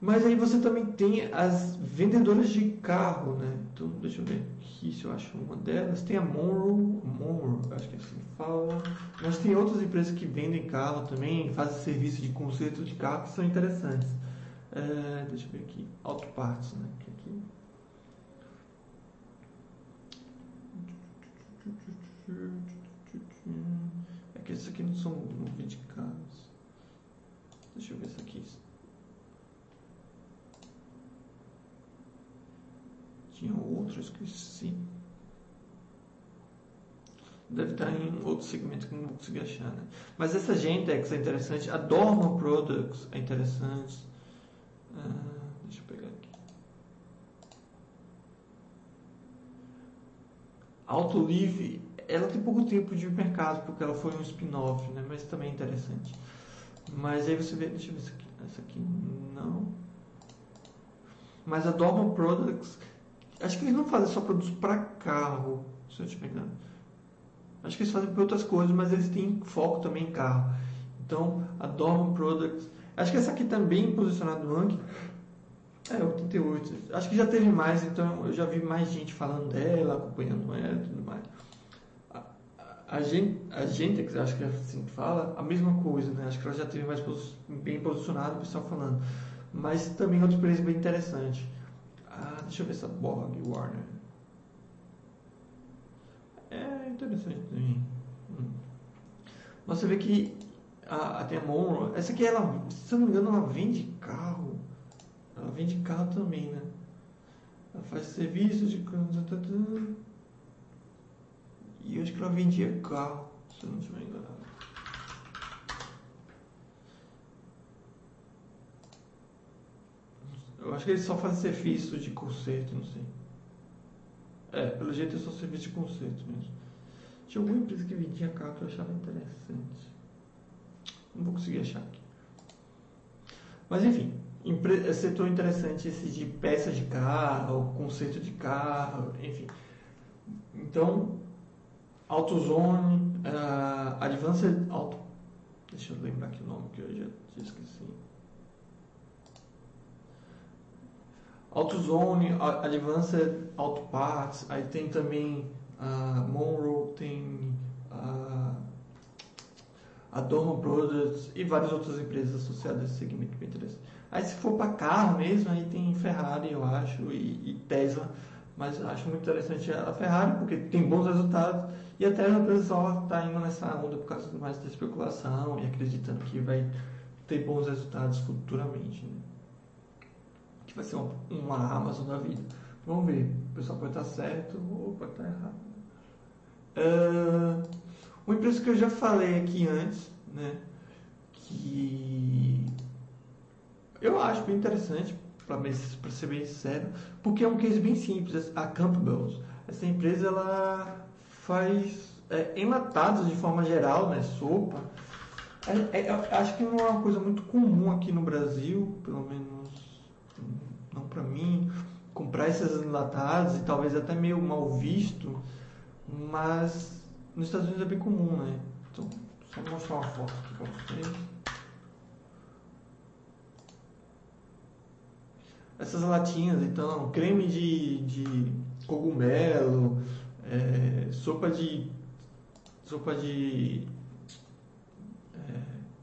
Mas aí você também tem as vendedoras de carro, né? Então, deixa eu ver aqui se eu acho uma delas. Tem a Monroe, Monroe, acho que é assim que fala. Mas tem outras empresas que vendem carro também, fazem serviço de conserto de carro que são interessantes. É, deixa eu ver aqui. Auto Parts, né? Aqui. É que esses aqui não são não de carros. Deixa eu ver isso aqui. Tinha que sim. Deve estar em outro segmento que não vou conseguir achar, né? Mas essa Gentex é interessante. A Dorma Products é interessante. Ah, deixa eu pegar aqui. Autolive, ela tem pouco tempo de mercado porque ela foi um spin-off, né? Mas também é interessante. Mas aí você vê, deixa eu ver essa aqui. Essa aqui não. Mas a Dorma Products Acho que eles não fazem só produtos para carro, se eu te engano. Acho que eles fazem para outras coisas, mas eles têm foco também em carro. Então, a Dorman Products. Acho que essa aqui também posicionada no ranking. É, 88. Acho que já teve mais, então eu já vi mais gente falando dela, acompanhando ela e tudo mais. A, a, a, gente, a Gentex, acho que é assim fala, a mesma coisa, né? Acho que ela já teve mais bem posicionada, o pessoal falando. Mas também outro preço bem interessante. Ah, deixa eu ver essa Borg Warner. É interessante também. Hum. Você vê que a, a tem a Monroe, essa aqui ela, se eu não me engano, ela vende carro. Ela vende carro também, né? Ela faz serviço de e eu acho que ela vendia carro, se eu não estiver enganado. Eu acho que eles só fazem serviço de conserto, não sei. É, pelo jeito é só serviço de conserto mesmo. Tinha alguma empresa que vendia carro que eu achava interessante. Não vou conseguir achar aqui. Mas enfim, empre- setor interessante esse de peças de carro, conceito de carro, enfim. Então, AutoZone, uh, Advanced Auto. Deixa eu lembrar aqui o nome que eu já esqueci. AutoZone, Advanced Auto Parts, aí tem também a uh, Monroe, tem a uh, Adorno Brothers e várias outras empresas associadas a esse segmento bem interessante. Aí se for para carro mesmo, aí tem Ferrari, eu acho, e, e Tesla, mas acho muito interessante a Ferrari porque tem bons resultados e a Tesla, pessoal está indo nessa onda por causa mais da especulação e acreditando que vai ter bons resultados futuramente. Né? Vai ser uma, Amazon da vida. Vamos ver. O pessoal pode estar certo ou pode estar errado. Uh, uma empresa que eu já falei aqui antes, né? Que eu acho bem interessante, para ser bem sincero, porque é um case bem simples. A Campbell's, essa empresa ela faz é, enlatados de forma geral, né? Sopa. É, é, acho que não é uma coisa muito comum aqui no Brasil, pelo menos para mim, comprar esses enlatados e talvez até meio mal visto, mas nos Estados Unidos é bem comum, né? Então, só mostrar uma foto aqui para vocês. Essas latinhas, então, creme de, de cogumelo, é, sopa de sopa de é,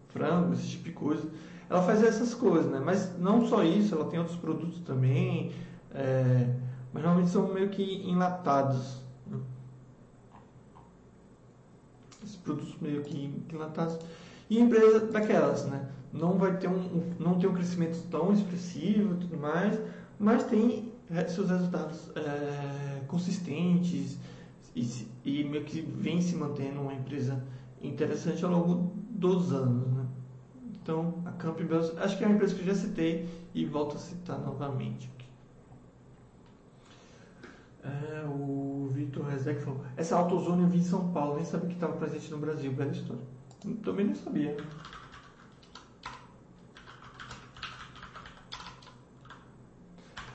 frango, esse tipo de coisa. Ela faz essas coisas, né? Mas não só isso, ela tem outros produtos também, é, mas normalmente são meio que enlatados. Né? Esses produtos meio que enlatados. E empresa daquelas, né? Não vai ter um, não tem um crescimento tão expressivo e tudo mais, mas tem seus resultados é, consistentes, e, e meio que vem se mantendo uma empresa interessante ao longo dos anos. Então, a Campbell, acho que é uma empresa que eu já citei e volto a citar novamente. É, o Vitor Rezek falou: essa AutoZone eu vi em São Paulo, nem sabia que estava presente no Brasil. Bela história. Também nem sabia.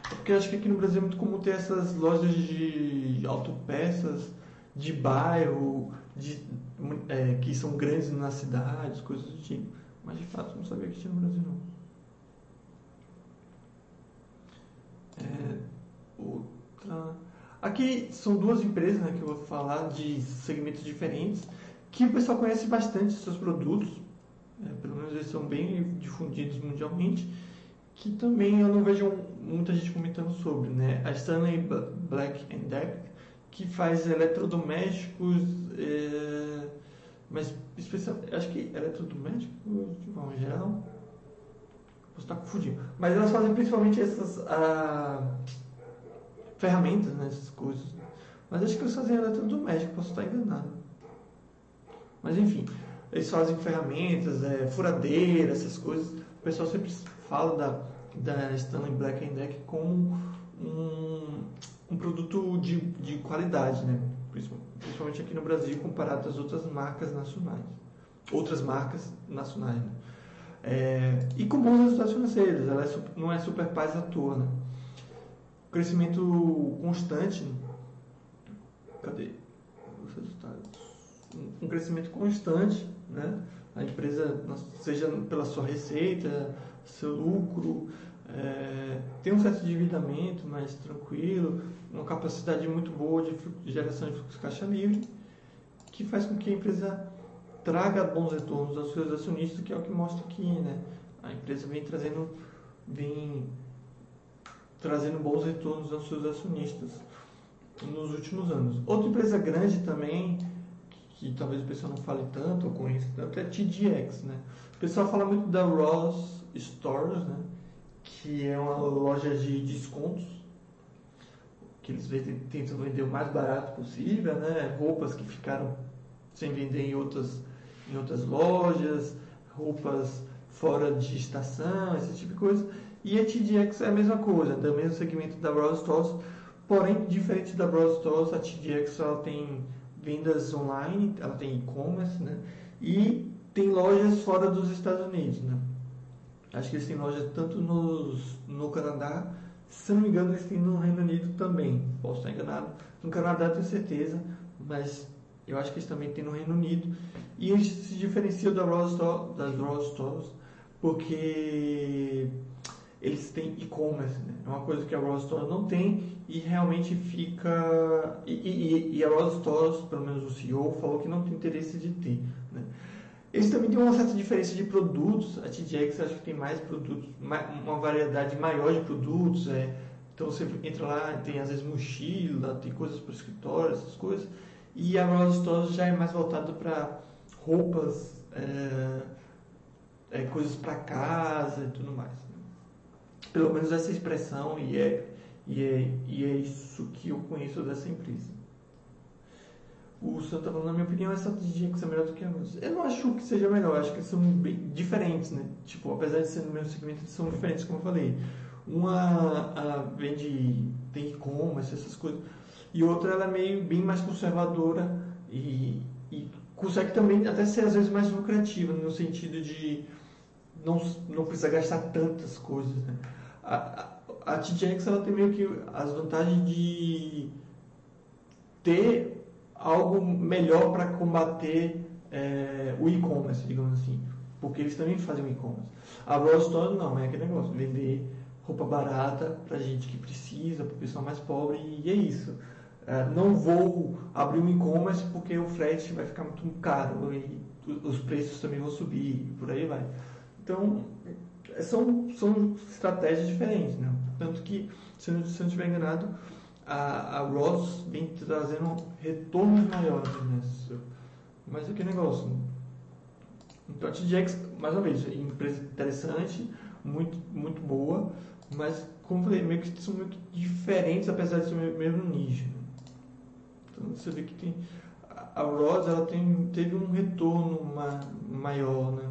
Porque acho que aqui no Brasil é muito comum ter essas lojas de autopeças de bairro, de, é, que são grandes nas cidades, coisas do tipo. Mas de fato não sabia que tinha no Brasil não. É, outra. Aqui são duas empresas né, que eu vou falar de segmentos diferentes, que o pessoal conhece bastante seus produtos, é, pelo menos eles são bem difundidos mundialmente que também eu não vejo muita gente comentando sobre, né? A Stanley Black Deck, que faz eletrodomésticos, é, mas especial, acho que eletrodomésticos de forma geral, posso estar confundindo, mas elas fazem principalmente essas ah, ferramentas, né? Essas coisas. Mas acho que eles fazem eletrodoméstico, posso estar enganado. Mas enfim, eles fazem ferramentas, é, furadeira, essas coisas. O pessoal sempre fala da, da Stanley Black Deck como um, um produto de, de qualidade, né? principalmente aqui no Brasil, comparado às outras marcas nacionais. Outras marcas nacionais. Né? É, e com bons resultados financeiros, ela é, não é super paz à toa. Né? Crescimento constante. Cadê os resultados? Um crescimento constante, né? A empresa, seja pela sua receita, seu lucro, é, tem um certo endividamento mais tranquilo, uma capacidade muito boa de, geração de fluxo de caixa livre, que faz com que a empresa traga bons retornos aos seus acionistas, que é o que mostra aqui, né? A empresa vem trazendo, vem trazendo bons retornos aos seus acionistas nos últimos anos. Outra empresa grande também, que, que talvez o pessoal não fale tanto ou conheça tanto, é a TDX, né? O pessoal fala muito da Ross Stores, né? que é uma loja de descontos, que eles tentam vender o mais barato possível, né? roupas que ficaram sem vender em outras, em outras lojas, roupas fora de estação, esse tipo de coisa. E a TDX é a mesma coisa, do mesmo segmento da Browse Stores, porém, diferente da Browse Stores, a TDX ela tem vendas online, ela tem e-commerce, né? e tem lojas fora dos Estados Unidos. Né? Acho que eles têm loja tanto nos, no Canadá, se não me engano, eles têm no Reino Unido também. Posso estar enganado. No Canadá tenho certeza, mas eu acho que eles também têm no Reino Unido. E eles se diferenciam da Rose das Rose Stores porque eles têm e-commerce, né? é uma coisa que a Rose Store não tem e realmente fica. E, e, e, a Rose Stores, pelo menos o CEO, falou que não tem interesse de ter. Né? Eles também têm uma certa diferença de produtos. A TJX acho que tem mais produtos, uma variedade maior de produtos. É, então você entra lá, tem às vezes mochila, tem coisas para o escritório, essas coisas. E a Rose Stores já é mais voltada para roupas. É, é, coisas para casa e tudo mais. Pelo menos essa expressão e é, e, é, e é isso que eu conheço dessa empresa. O Santa tá falando, na minha opinião, essa DJX é melhor do que a. Eu não acho que seja melhor, acho que são bem diferentes, né? Tipo, apesar de ser no mesmo segmento, eles são diferentes, como eu falei. Uma a, vende, tem e-commerce, essas coisas. E outra, ela é meio bem mais conservadora e, e consegue também até ser às vezes mais lucrativa, no sentido de não, não precisa gastar tantas coisas. Né? A, a, a TJX ela tem meio que as vantagens de ter algo melhor para combater é, o e-commerce, digamos assim. Porque eles também fazem o e-commerce. A Raw Store não, é aquele negócio, vender roupa barata para gente que precisa, para o pessoal mais pobre, e é isso. É, não vou abrir um e-commerce porque o frete vai ficar muito caro e os preços também vão subir, por aí vai. Então, são, são estratégias diferentes, né? Tanto que, se eu não estiver enganado, a, a Ross vem trazendo retornos maiores, né? Mas é que negócio. Então, a TJX, mais uma vez, é empresa interessante, muito, muito boa, mas, como eu falei, meio que são muito diferentes, apesar de ser o mesmo nicho. Né? Então, você vê que tem... A Ross, ela tem, teve um retorno ma, maior, né?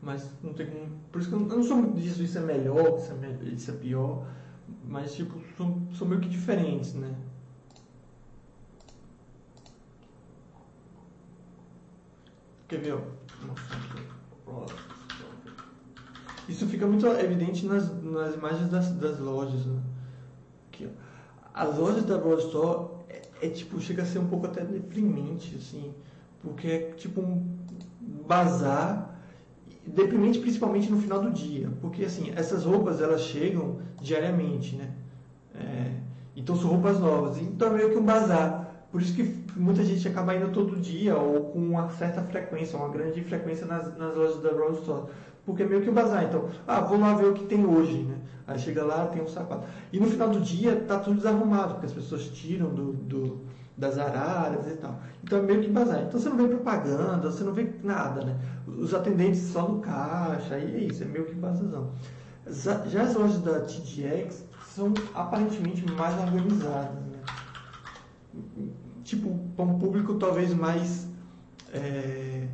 mas não tem como. Por isso que eu não, eu não sou muito disso, isso é melhor, isso é, isso é pior, mas tipo, são, são meio que diferentes, né? Quer ver, ó? Isso fica muito evidente nas, nas imagens das, das lojas, né? Aqui, ó. As lojas da Broad Store é, é, tipo, chega a ser um pouco até deprimente, assim, porque é tipo um bazar deprimente principalmente no final do dia, porque assim, essas roupas elas chegam diariamente, né? É, então são roupas novas, então é meio que um bazar. Por isso que muita gente acaba indo todo dia ou com uma certa frequência, uma grande frequência nas, nas lojas da Brown Store. Porque é meio que um bazar. Então, ah, vou lá ver o que tem hoje, né? Aí chega lá, tem um sapato. E no final do dia tá tudo desarrumado, porque as pessoas tiram do, do das araras e tal. Então é meio que bazar. Então você não vê propaganda, você não vê nada, né? Os atendentes só no caixa, e é isso, é meio que bazarzão. Já as lojas da TDX são aparentemente mais organizadas, né? Tipo, para um público talvez mais. É,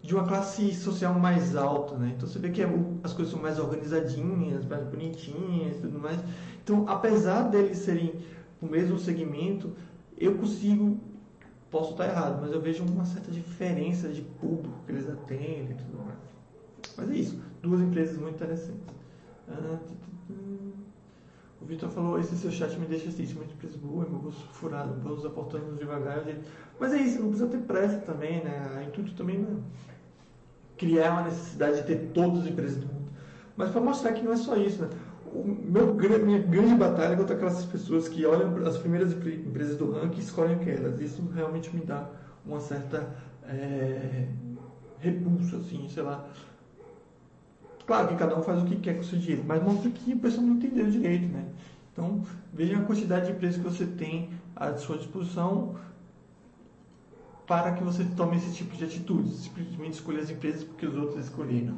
de uma classe social mais alta, né? Então você vê que é as coisas são mais organizadinhas, mais bonitinhas e tudo mais. Então, apesar deles serem o mesmo segmento, eu consigo, posso estar errado, mas eu vejo uma certa diferença de público que eles atendem e tudo mais. Mas é isso, duas empresas muito interessantes. Ah, o Vitor falou, esse seu chat me deixa triste, uma empresa boa, meu bolso furado, vamos aportando devagar. Mas é isso, não precisa ter pressa também, né? O intuito também não é criar uma necessidade de ter todas as empresas do mundo. Mas para mostrar que não é só isso, né? O meu, minha grande batalha é contra aquelas pessoas que olham as primeiras empresas do ranking e escolhem aquelas. Isso realmente me dá uma certa é, repulsa, assim, sei lá. Claro que cada um faz o que quer com o seu dinheiro, mas mostra que a pessoa não entendeu direito, né? Então, veja a quantidade de empresas que você tem à sua disposição para que você tome esse tipo de atitude. Simplesmente escolher as empresas porque os outros escolheram.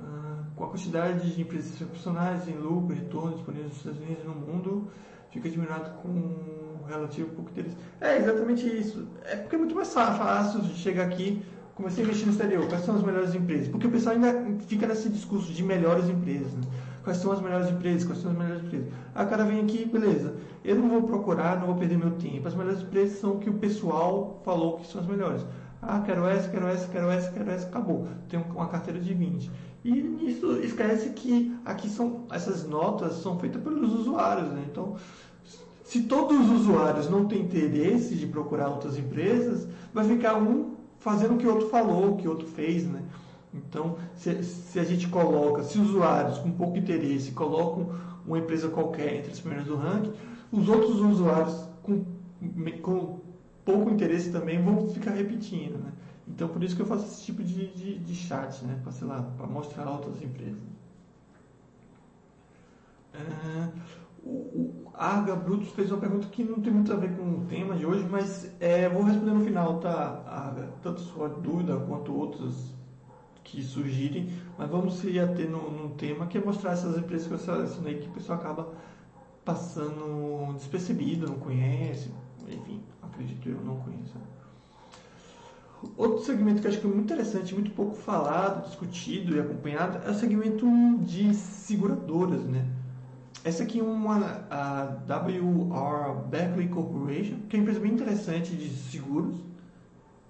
Né? com a quantidade de empresas profissionais em lucro, retorno disponíveis nos Estados Unidos e no mundo, fica diminuído com um relativo pouco interesse. É exatamente isso. É porque é muito mais fácil de chegar aqui, comecei a investir no exterior, quais são as melhores empresas? Porque o pessoal ainda fica nesse discurso de melhores empresas. Né? Quais são as melhores empresas? Quais são as melhores empresas? O cara vem aqui, beleza. Eu não vou procurar, não vou perder meu tempo. As melhores empresas são o que o pessoal falou que são as melhores. Ah, quero essa, quero essa, quero essa, quero essa, acabou. Tem uma carteira de 20. E nisso esquece que aqui são essas notas são feitas pelos usuários, né? Então, se todos os usuários não têm interesse de procurar outras empresas, vai ficar um fazendo o que o outro falou, o que o outro fez, né? Então, se, se a gente coloca, se usuários com pouco interesse colocam uma empresa qualquer entre as primeiras do ranking, os outros usuários com, com pouco interesse também vão ficar repetindo, né? Então, por isso que eu faço esse tipo de, de, de chat, né? Para, sei lá, para mostrar outras empresas. É, o, o Arga Brutus fez uma pergunta que não tem muito a ver com o tema de hoje, mas é, vou responder no final, tá, Arga? Tanto sua dúvida quanto outras que surgirem, mas vamos se ater num, num tema que é mostrar essas empresas que eu selecionei que o pessoal acaba passando despercebido, não conhece, enfim, acredito eu, não conheço. Outro segmento que eu acho que é muito interessante, muito pouco falado, discutido e acompanhado é o segmento de seguradoras, né? Essa aqui é uma a WR Beckley Corporation, que é uma empresa bem interessante de seguros,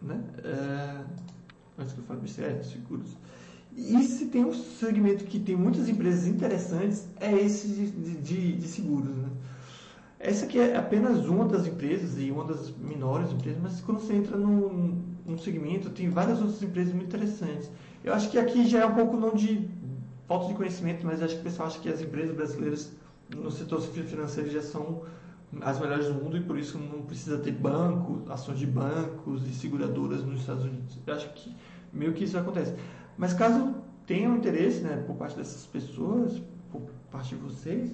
né? É, antes que eu fale besteira, seguros. E se tem um segmento que tem muitas empresas interessantes, é esse de, de, de seguros, né? Essa aqui é apenas uma das empresas e uma das menores empresas, mas quando você entra num, num segmento, tem várias outras empresas muito interessantes. Eu acho que aqui já é um pouco não de falta de conhecimento, mas acho que o pessoal acha que as empresas brasileiras no setor financeiro já são as melhores do mundo e por isso não precisa ter banco, ações de bancos e seguradoras nos Estados Unidos. Eu acho que meio que isso acontece. Mas caso tenham interesse, né, por parte dessas pessoas, por parte de vocês,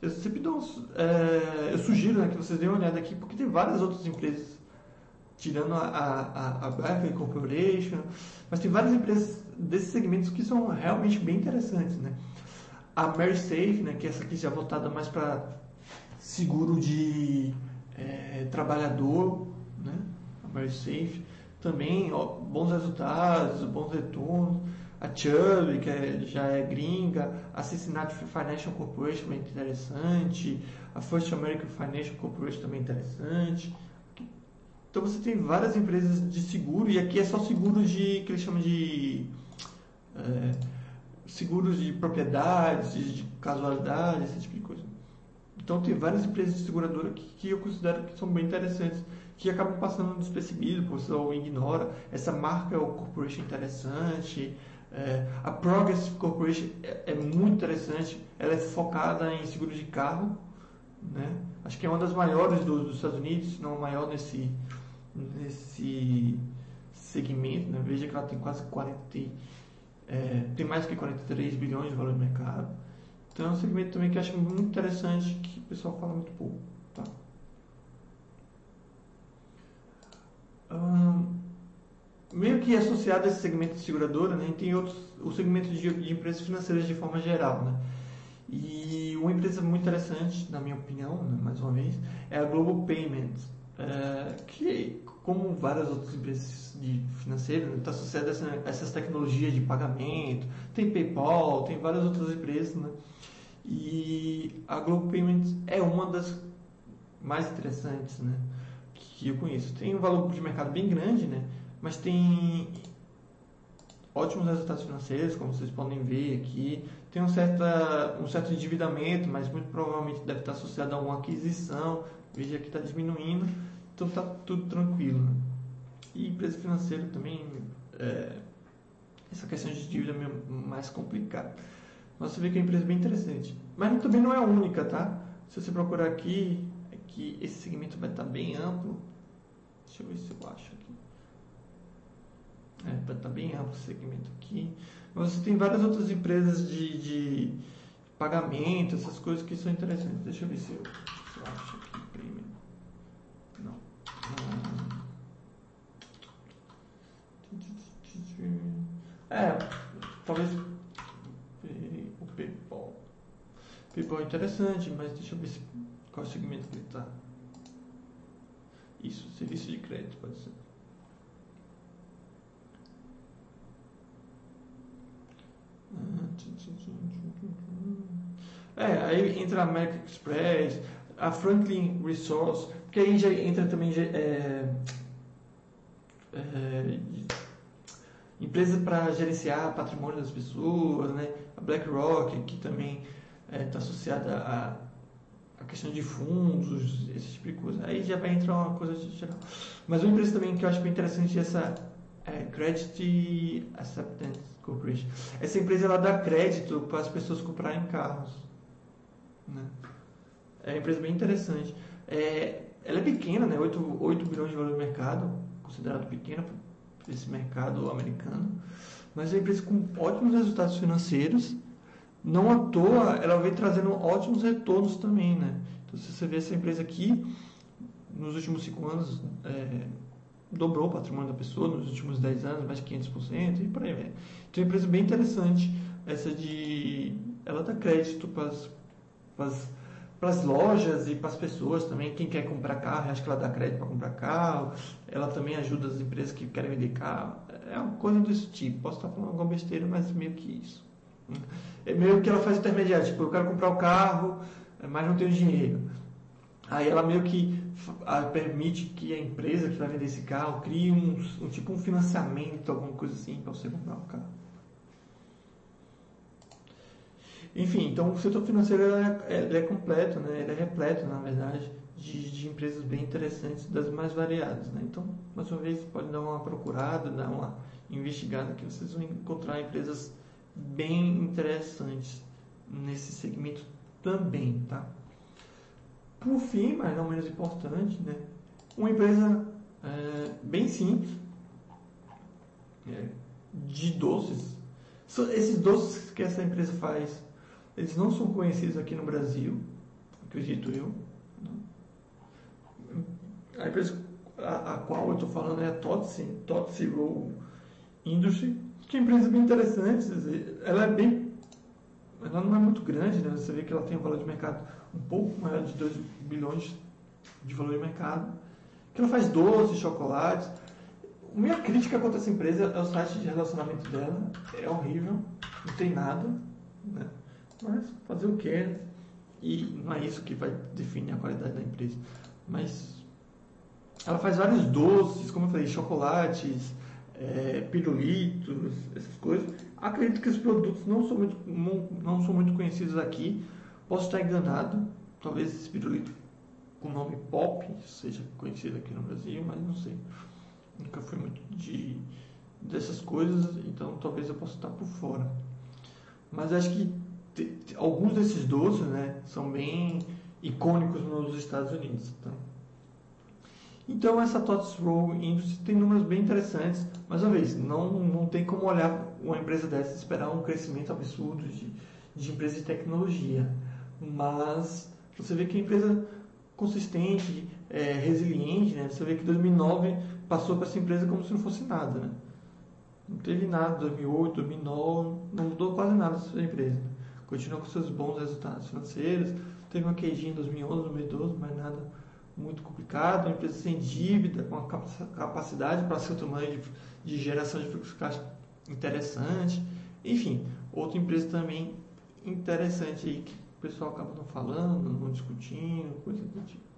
eu sempre dou, é, eu sugiro né, que vocês deem uma olhada aqui, porque tem várias outras empresas, tirando a, a, a Berkeley Corporation, mas tem várias empresas desses segmentos que são realmente bem interessantes, né? A Mary Safe, né, que é essa aqui já voltada mais para seguro de é, trabalhador, né? A Mary Safe também ó, bons resultados, bons retornos a Chubb, que é, já é gringa, a Cincinnati Financial Corporation também é interessante, a First American Financial Corporation também é interessante. Então você tem várias empresas de seguro, e aqui é só seguro de, que eles chamam de é, seguros de propriedades, de, de casualidade, esse tipo de coisa. Então tem várias empresas de seguradora que, que eu considero que são bem interessantes, que acabam passando despercebido, o pessoal ignora. Essa marca é o corporation interessante, é, a Progressive Corporation é, é, muito interessante, ela é focada em seguro de carro, né? acho que é uma das maiores do, dos Estados Unidos, se não a maior nesse, nesse segmento. Né? Veja que ela tem quase 40, é, tem mais que 43 bilhões de valor de mercado. Então é um segmento também que eu acho muito interessante, que o pessoal fala muito pouco. Tá? Meio que associado a esse segmento de seguradora, né, tem outros, o segmento de, de, empresas financeiras de forma geral, né. E uma empresa muito interessante, na minha opinião, né, mais uma vez, é a Global Payments, é, que, como várias outras empresas de financeiras, está né, associada a essa, essas tecnologias de pagamento, tem PayPal, tem várias outras empresas, né. E a Global Payments é uma das mais interessantes, né, que eu conheço. Tem um valor de mercado bem grande, né, mas tem ótimos resultados financeiros, como vocês podem ver aqui. Tem um, certa, um certo endividamento, mas muito provavelmente deve estar associado a uma aquisição. Veja que está diminuindo, então está tudo tranquilo. Né? E empresa financeira também, é, essa questão de dívida é mais complicada. Mas você vê que é uma empresa bem interessante. Mas também não é única, tá? Se você procurar aqui, é que esse segmento vai estar bem amplo. Deixa eu ver se eu acho aqui. É, tá bem amplo o segmento aqui. Mas você tem várias outras empresas de, de pagamento, essas coisas que são interessantes. Deixa eu ver se eu, se eu acho É, talvez o PayPal. PayPal é interessante, mas deixa eu ver se, qual segmento ele está. Isso, serviço de crédito, pode ser. É, aí entra a American Express, a Franklin Resource, porque aí já entra também é, é, empresas para gerenciar patrimônio das pessoas, né? A BlackRock, que também está é, associada a, a questão de fundos, esse tipo de coisa. Aí já vai entrar uma coisa geral. Mas uma empresa também que eu acho bem interessante é essa é, Credit Acceptance Corporation. Essa empresa ela dá crédito para as pessoas comprarem carros. Né? É uma empresa bem interessante. É, ela é pequena, né? 8, 8 bilhões de valor de mercado, considerado pequena esse mercado americano, mas é uma empresa com ótimos resultados financeiros. Não à toa, ela vem trazendo ótimos retornos também, né? Então, se você vê essa empresa aqui, nos últimos 5 anos, é, dobrou o patrimônio da pessoa, nos últimos 10 anos, mais de 500%, e por aí vai. Então, é uma empresa bem interessante, essa de... Ela dá crédito para as, para as lojas e para as pessoas também. Quem quer comprar carro, acho que ela dá crédito para comprar carro. Ela também ajuda as empresas que querem vender carro. É uma coisa desse tipo. Posso estar falando alguma besteira, mas meio que isso. É meio que ela faz intermediário. Tipo, eu quero comprar o carro, mas não tenho dinheiro. Aí ela meio que permite que a empresa que vai vender esse carro crie um, um tipo um financiamento, alguma coisa assim, para você comprar o carro. Enfim, então o setor financeiro é, é, completo, né? ele é repleto, na verdade, de, de, empresas bem interessantes, das mais variadas. Né? Então, mais uma vez, pode dar uma procurada, dar uma investigada, que vocês vão encontrar empresas bem interessantes nesse segmento também. Tá? Por fim, mas não menos importante, né? uma empresa é, bem simples, é, de doces. Esses doces que essa empresa faz eles não são conhecidos aqui no Brasil, acredito eu. A empresa a, a qual eu estou falando é a Totsi, Totsi Roll Industry, que é uma empresa bem interessante. Ela é bem. Ela não é muito grande, né? Você vê que ela tem um valor de mercado um pouco maior de 2 bilhões de valor de mercado. Que ela faz doces, chocolates. Minha crítica contra essa empresa é o site de relacionamento dela. É horrível, não tem nada. Né? Mas fazer o que? E não é isso que vai definir a qualidade da empresa. Mas ela faz vários doces, como eu falei, chocolates, é, pirulitos, essas coisas. Acredito que os produtos não são muito, não, são muito conhecidos aqui. Posso estar enganado. Talvez esse pirulito com nome Pop seja conhecido aqui no Brasil, mas não sei. Nunca fui muito de dessas coisas, então talvez eu possa estar por fora. Mas acho que alguns desses doces né, são bem icônicos nos Estados Unidos. Tá? Então essa Tots Roll Industries tem números bem interessantes, mais uma vez, não, não tem como olhar uma empresa dessa e esperar um crescimento absurdo de, de empresa de tecnologia. Mas você vê que é uma empresa consistente, é, resiliente, né? você vê que 2009 passou para essa empresa como se não fosse nada. Né? Não teve nada, 2008, 2009, não mudou quase nada essa empresa continua com seus bons resultados financeiros. Teve uma queijinha em 2011, 2012, mas nada muito complicado. Uma empresa sem dívida, com uma capacidade para seu tamanho de, de geração de fluxo de caixa interessante. Enfim, outra empresa também interessante aí que o pessoal acaba não falando, não discutindo, coisa do tipo.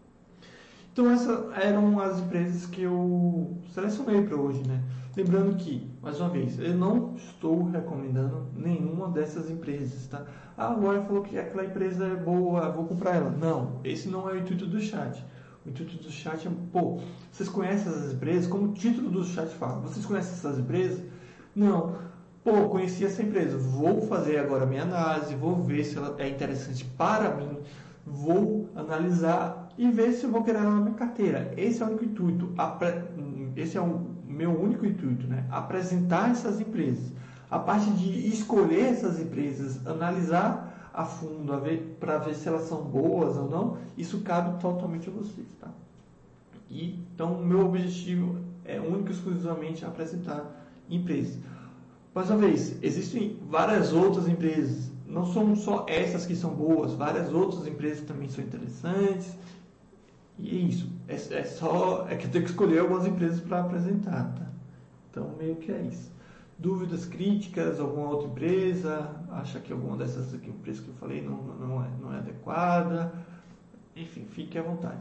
Então essas eram as empresas que eu selecionei para hoje, né? Lembrando que, mais uma vez, eu não estou recomendando nenhuma dessas empresas, tá? Ah, o Warren falou que aquela empresa é boa, vou comprar ela. Não, esse não é o intuito do chat. O intuito do chat é, pô, vocês conhecem essas empresas? Como o título do chat fala, vocês conhecem essas empresas? Não. Pô, conheci essa empresa, vou fazer agora minha análise, vou ver se ela é interessante para mim, vou analisar e ver se eu vou querer ela na minha carteira. Esse é o único intuito. Esse é o meu único intuito, né? Apresentar essas empresas. A parte de escolher essas empresas, analisar a fundo, para ver se elas são boas ou não, isso cabe totalmente a vocês, tá? E, então, o meu objetivo é único e exclusivamente apresentar empresas. Mais uma vez, existem várias outras empresas, não são só essas que são boas, várias outras empresas também são interessantes. E é isso. É, é só. É que eu tenho que escolher algumas empresas para apresentar, tá? Então, meio que é isso. Dúvidas, críticas, alguma outra empresa, acha que alguma dessas aqui, empresas que eu falei não, não, é, não é adequada. Enfim, fique à vontade.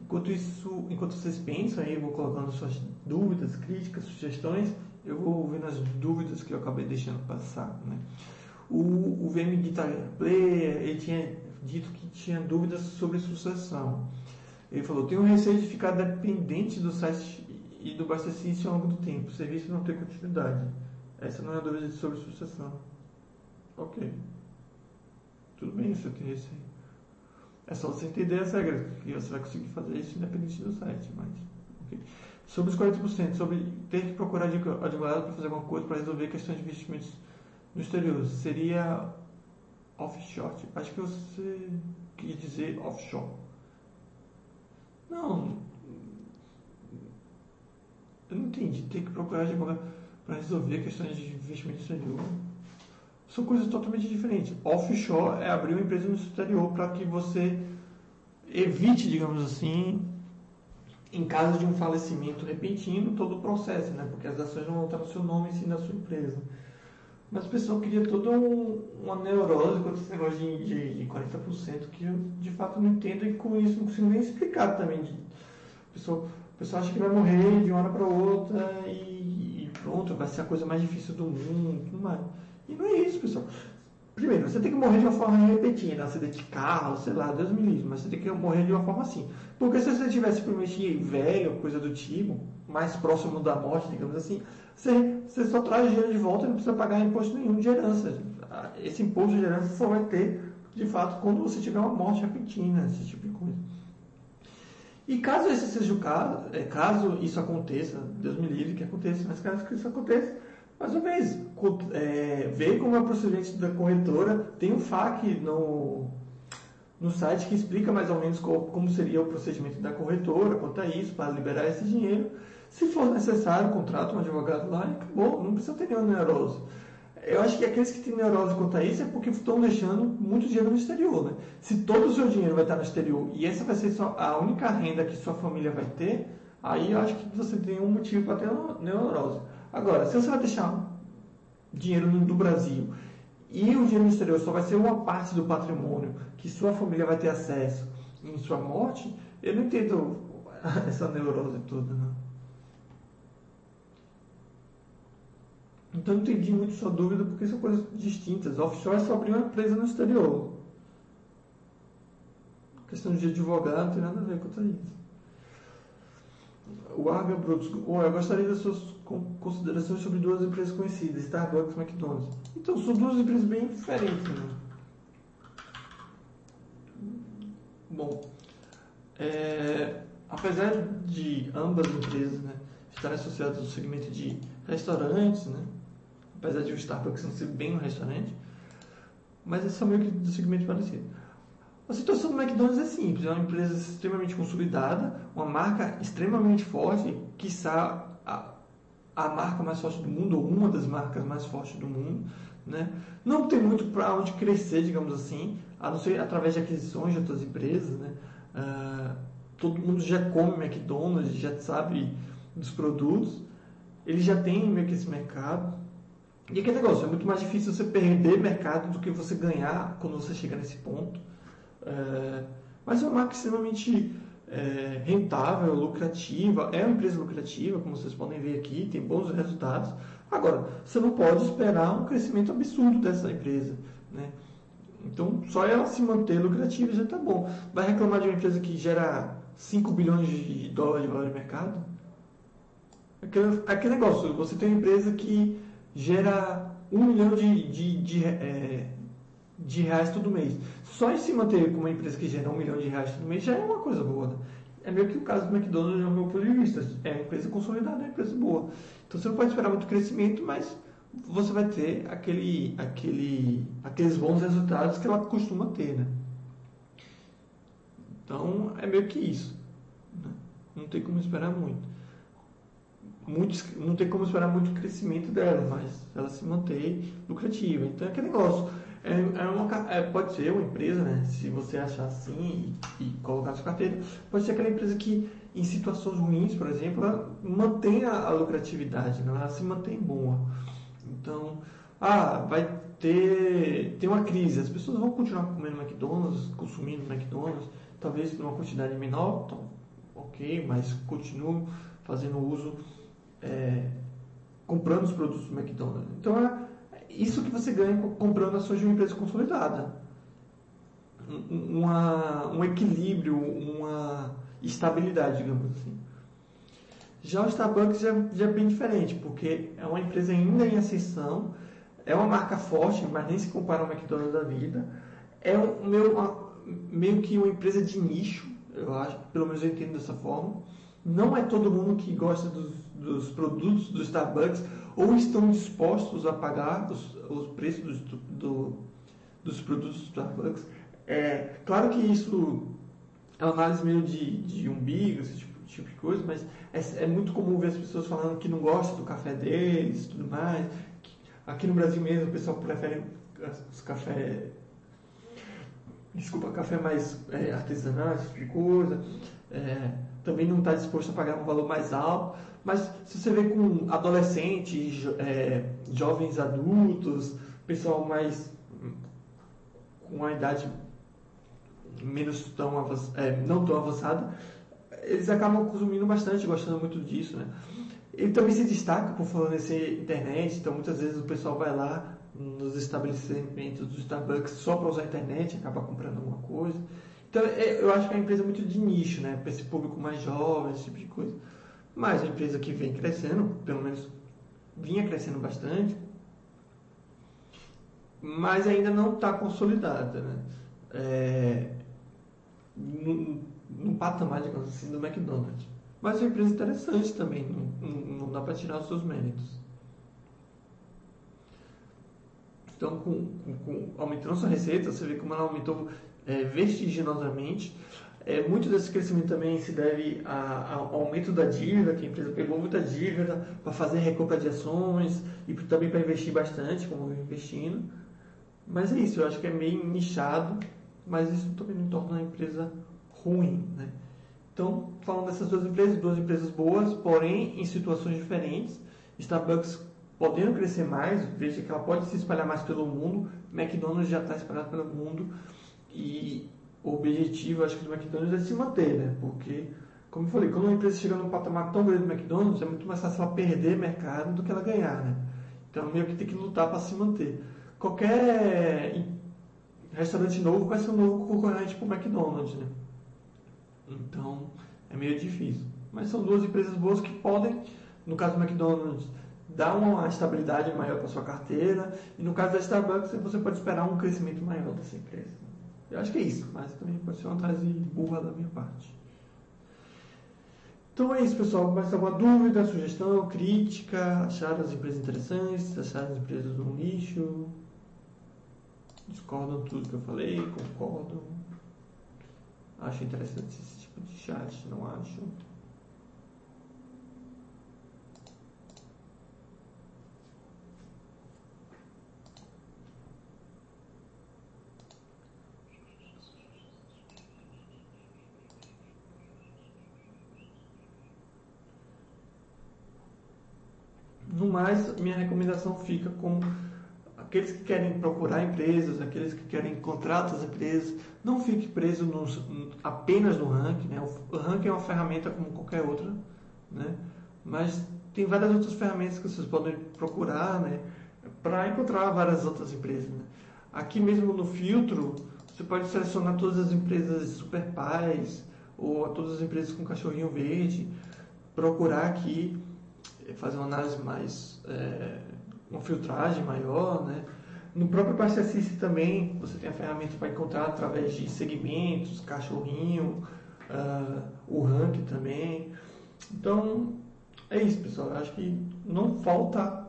Enquanto isso, enquanto vocês pensam aí, eu vou colocando suas dúvidas, críticas, sugestões, eu vou vendo as dúvidas que eu acabei deixando passar, né? O, o VM Guitar Player, ele tinha dito que tinha dúvidas sobre sucessão. Ele falou, tenho receio de ficar dependente do site e do Bastecice ao longo do tempo, o serviço não ter continuidade. Essa não é a dúvida sobre sucessão. Ok. Tudo bem, você tem receio. É só você entender as regras, que você vai conseguir fazer isso independente do site. Mas, okay. Sobre os 40%, sobre ter que procurar advogado para fazer alguma coisa para resolver questões de investimentos no exterior, seria offshore? Acho que você quis dizer offshore. Não. Eu não entendi. Ter que procurar advogado para resolver questões de investimento exterior são coisas totalmente diferentes. Offshore é abrir uma empresa no exterior para que você evite, digamos assim, em caso de um falecimento repentino, todo o processo, né? porque as ações não vão estar no seu nome, sim na sua empresa. Mas o pessoal queria toda um, uma neurose com esse negócio de, de, de 40% que eu de fato não entendo e com isso não consigo nem explicar também. O pessoal, o pessoal acha que vai morrer de uma hora para outra e, e, pronto, vai ser a coisa mais difícil do mundo, tudo mais. E não é isso, pessoal. Primeiro, você tem que morrer de uma forma repentina, acidente de carro, sei lá, Deus me livre, mas você tem que morrer de uma forma assim. Porque se você tivesse simplesmente velho, coisa do tipo, mais próximo da morte, digamos assim, você, você só traz dinheiro de volta e não precisa pagar imposto nenhum de herança. Esse imposto de herança só vai ter, de fato, quando você tiver uma morte repentina, esse tipo de coisa. E caso esse seja o caso, é, caso isso aconteça, Deus me livre que aconteça, mas caso isso aconteça, mais uma vez, é, ver como é o procedimento da corretora. Tem um FAQ no, no site que explica mais ou menos como, como seria o procedimento da corretora quanto a isso, para liberar esse dinheiro. Se for necessário, contrata um advogado lá e acabou, não precisa ter nenhuma neurose. Eu acho que aqueles que têm neurose quanto a isso é porque estão deixando muito dinheiro no exterior. Né? Se todo o seu dinheiro vai estar no exterior e essa vai ser a única renda que sua família vai ter, aí eu acho que você tem um motivo para ter neurose. Agora, se você vai deixar dinheiro do Brasil e o dinheiro no exterior só vai ser uma parte do patrimônio que sua família vai ter acesso em sua morte, eu não entendo essa neurose toda. Não. Então eu entendi muito sua dúvida porque são coisas distintas. Offshore é só abrir uma empresa no exterior. A questão de advogado não tem nada a ver com isso. O Arga Brutus, eu gostaria das suas considerações sobre duas empresas conhecidas, Starbucks e McDonald's. Então, são duas empresas bem diferentes. Né? Bom, é, apesar de ambas empresas né, estarem associadas ao segmento de restaurantes, né, apesar de o Starbucks não ser bem um restaurante, mas eles são meio que do segmento parecido. A situação do McDonald's é simples, é uma empresa extremamente consolidada, uma marca extremamente forte, quiçá a, a marca mais forte do mundo, ou uma das marcas mais fortes do mundo. Né? Não tem muito para onde crescer, digamos assim, a não ser através de aquisições de outras empresas. Né? Uh, todo mundo já come McDonald's, já sabe dos produtos, ele já tem meio que esse mercado. E aquele negócio, é muito mais difícil você perder mercado do que você ganhar quando você chega nesse ponto. É, mas é uma marca extremamente é, rentável, lucrativa, é uma empresa lucrativa, como vocês podem ver aqui, tem bons resultados. Agora, você não pode esperar um crescimento absurdo dessa empresa. Né? Então, só ela se manter lucrativa já está bom. Vai reclamar de uma empresa que gera 5 bilhões de dólares de valor de mercado? Aquele, aquele negócio, você tem uma empresa que gera 1 milhão de, de, de, é, de reais todo mês. Só em se manter com uma empresa que gera um milhão de reais todo mês já é uma coisa boa. Né? É meio que o caso do McDonald's, no meu ponto de vista. É uma empresa consolidada, é uma empresa boa. Então você não pode esperar muito crescimento, mas você vai ter aquele, aquele, aqueles bons resultados que ela costuma ter. Né? Então é meio que isso. Né? Não tem como esperar muito. Muitos, não tem como esperar muito crescimento dela, mas ela se mantém lucrativa. Então é aquele negócio é, é uma, é, pode ser uma empresa, né? Se você achar assim e, e, colocar sua carteira, pode ser aquela empresa que, em situações ruins, por exemplo, ela mantém a, a lucratividade, né? ela se mantém boa. Então, ah, vai ter, ter uma crise, as pessoas vão continuar comendo McDonald's, consumindo McDonald's, talvez numa quantidade menor, então, ok, mas continuo fazendo uso, é, comprando os produtos do McDonald's. Então é isso que você ganha comprando ações de uma empresa consolidada. Uma, um equilíbrio, uma estabilidade, digamos assim. Já o Starbucks já, já é bem diferente, porque é uma empresa ainda em ascensão, é uma marca forte, mas nem se compara ao McDonald's da vida. É um, meio, uma, meio que uma empresa de nicho, eu acho, pelo menos eu entendo dessa forma. Não é todo mundo que gosta dos, dos produtos do Starbucks ou estão dispostos a pagar os, os preços dos, do, dos produtos do Starbucks. É, claro que isso é uma análise meio de, de umbigo, esse tipo, tipo de coisa, mas é, é, muito comum ver as pessoas falando que não gostam do café deles tudo mais. Aqui no Brasil mesmo o pessoal prefere os cafés desculpa, café mais é, artesanal, esse tipo de coisa. É, também não está disposto a pagar um valor mais alto. Mas se você vê com adolescentes, é, jovens adultos, pessoal mais com uma idade menos tão é, não tão avançada, eles acabam consumindo bastante, gostando muito disso, né? Ele também se destaca por nessa internet, então muitas vezes o pessoal vai lá nos estabelecimentos do Starbucks só para usar a internet, acaba comprando alguma coisa. Então é, eu acho que é uma empresa muito de nicho, né? Para esse público mais jovem, esse tipo de coisa. Mas uma empresa que vem crescendo, pelo menos vinha crescendo bastante, mas ainda não está consolidada, né? É, no, patamar, digamos assim, do McDonald's. Mas é uma empresa interessante também, não, não dá para tirar os seus méritos. Então, com, com, com, aumentando sua receita, você vê como ela aumentou é, vertiginosamente. É, muito desse crescimento também se deve ao aumento da dívida, que a empresa pegou muita dívida para fazer recompra de ações e também para investir bastante, como investindo. Mas é isso, eu acho que é meio nichado, mas isso também não torna a empresa ruim. Né? Então, falando dessas duas empresas, duas empresas boas, porém em situações diferentes. Starbucks podendo crescer mais, veja que ela pode se espalhar mais pelo mundo. McDonald's já está espalhado pelo mundo e o objetivo, acho que do McDonald's é se manter, né? Porque, como eu falei, quando uma empresa chega num patamar tão grande do McDonald's, é muito mais fácil ela perder mercado do que ela ganhar, né? Então, meio que tem que lutar para se manter. Qualquer restaurante novo vai ser um novo concorrente para o McDonald's, né? Então, é meio difícil. Mas são duas empresas boas que podem, no caso do McDonald's, dar uma estabilidade maior para sua carteira. E no caso da Starbucks, você pode esperar um crescimento maior dessa empresa. Eu acho que é isso, mas também pode ser uma análise burra da minha parte. Então é isso, pessoal. Mais alguma dúvida, sugestão, crítica? Acharam as empresas interessantes? Acharam as empresas no lixo? Discordam tudo que eu falei? Concordam? Acho interessante esse tipo de chat, não acho? No mais, minha recomendação fica como aqueles que querem procurar empresas, aqueles que querem encontrar outras empresas, não fique preso nos, apenas no ranking. Né? O ranking é uma ferramenta como qualquer outra, né? mas tem várias outras ferramentas que vocês podem procurar né? para encontrar várias outras empresas. Né? Aqui mesmo no filtro, você pode selecionar todas as empresas super pais ou todas as empresas com cachorrinho verde, procurar aqui fazer uma análise mais, é, uma filtragem maior, né? No próprio Assist também você tem a ferramenta para encontrar através de segmentos, cachorrinho, uh, o rank também. Então é isso, pessoal. Eu acho que não falta,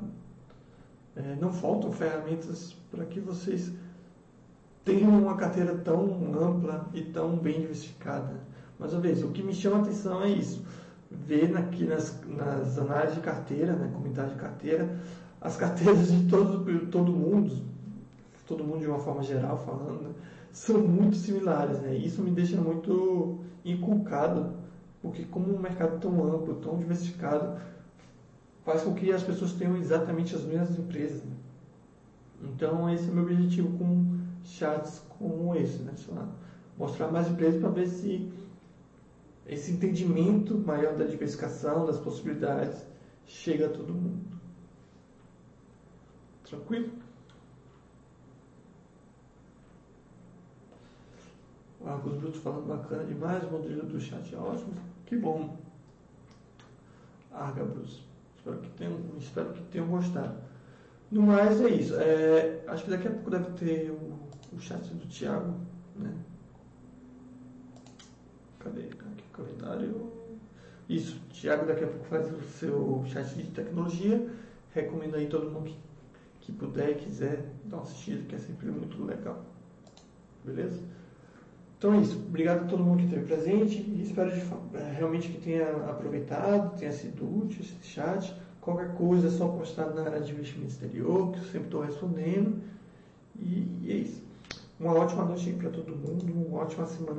é, não faltam ferramentas para que vocês tenham uma carteira tão ampla e tão bem diversificada. Mas, uma vez, o que me chama a atenção é isso ver aqui nas, nas análises de carteira, né, comunidade de carteira, as carteiras de todo, todo mundo, todo mundo de uma forma geral falando, né, são muito similares. Né? Isso me deixa muito inculcado, porque como um mercado tão amplo, tão diversificado, faz com que as pessoas tenham exatamente as mesmas empresas. Né? Então esse é o meu objetivo com chats como esse, né? mostrar mais empresas para ver se esse entendimento maior da diversificação, das possibilidades, chega a todo mundo. Tranquilo? O Arcos Bruto falando bacana demais, o modelo do chat é ótimo. Que bom. Arga Bruce. Espero que tenham, espero que tenham gostado. No mais é isso. É, acho que daqui a pouco deve ter o, o chat do Thiago, né? Cadê? Aqui o calendário. Isso, Thiago daqui a pouco faz o seu chat de tecnologia. Recomendo aí todo mundo que, que puder e quiser dar uma assistida, que é sempre muito legal. Beleza? Então é isso. Obrigado a todo mundo que esteve presente e espero de, é, realmente que tenha aproveitado, tenha sido útil esse chat. Qualquer coisa é só postar na área de investimento exterior, que eu sempre estou respondendo. E, e é isso. Uma ótima noite para todo mundo, uma ótima semana.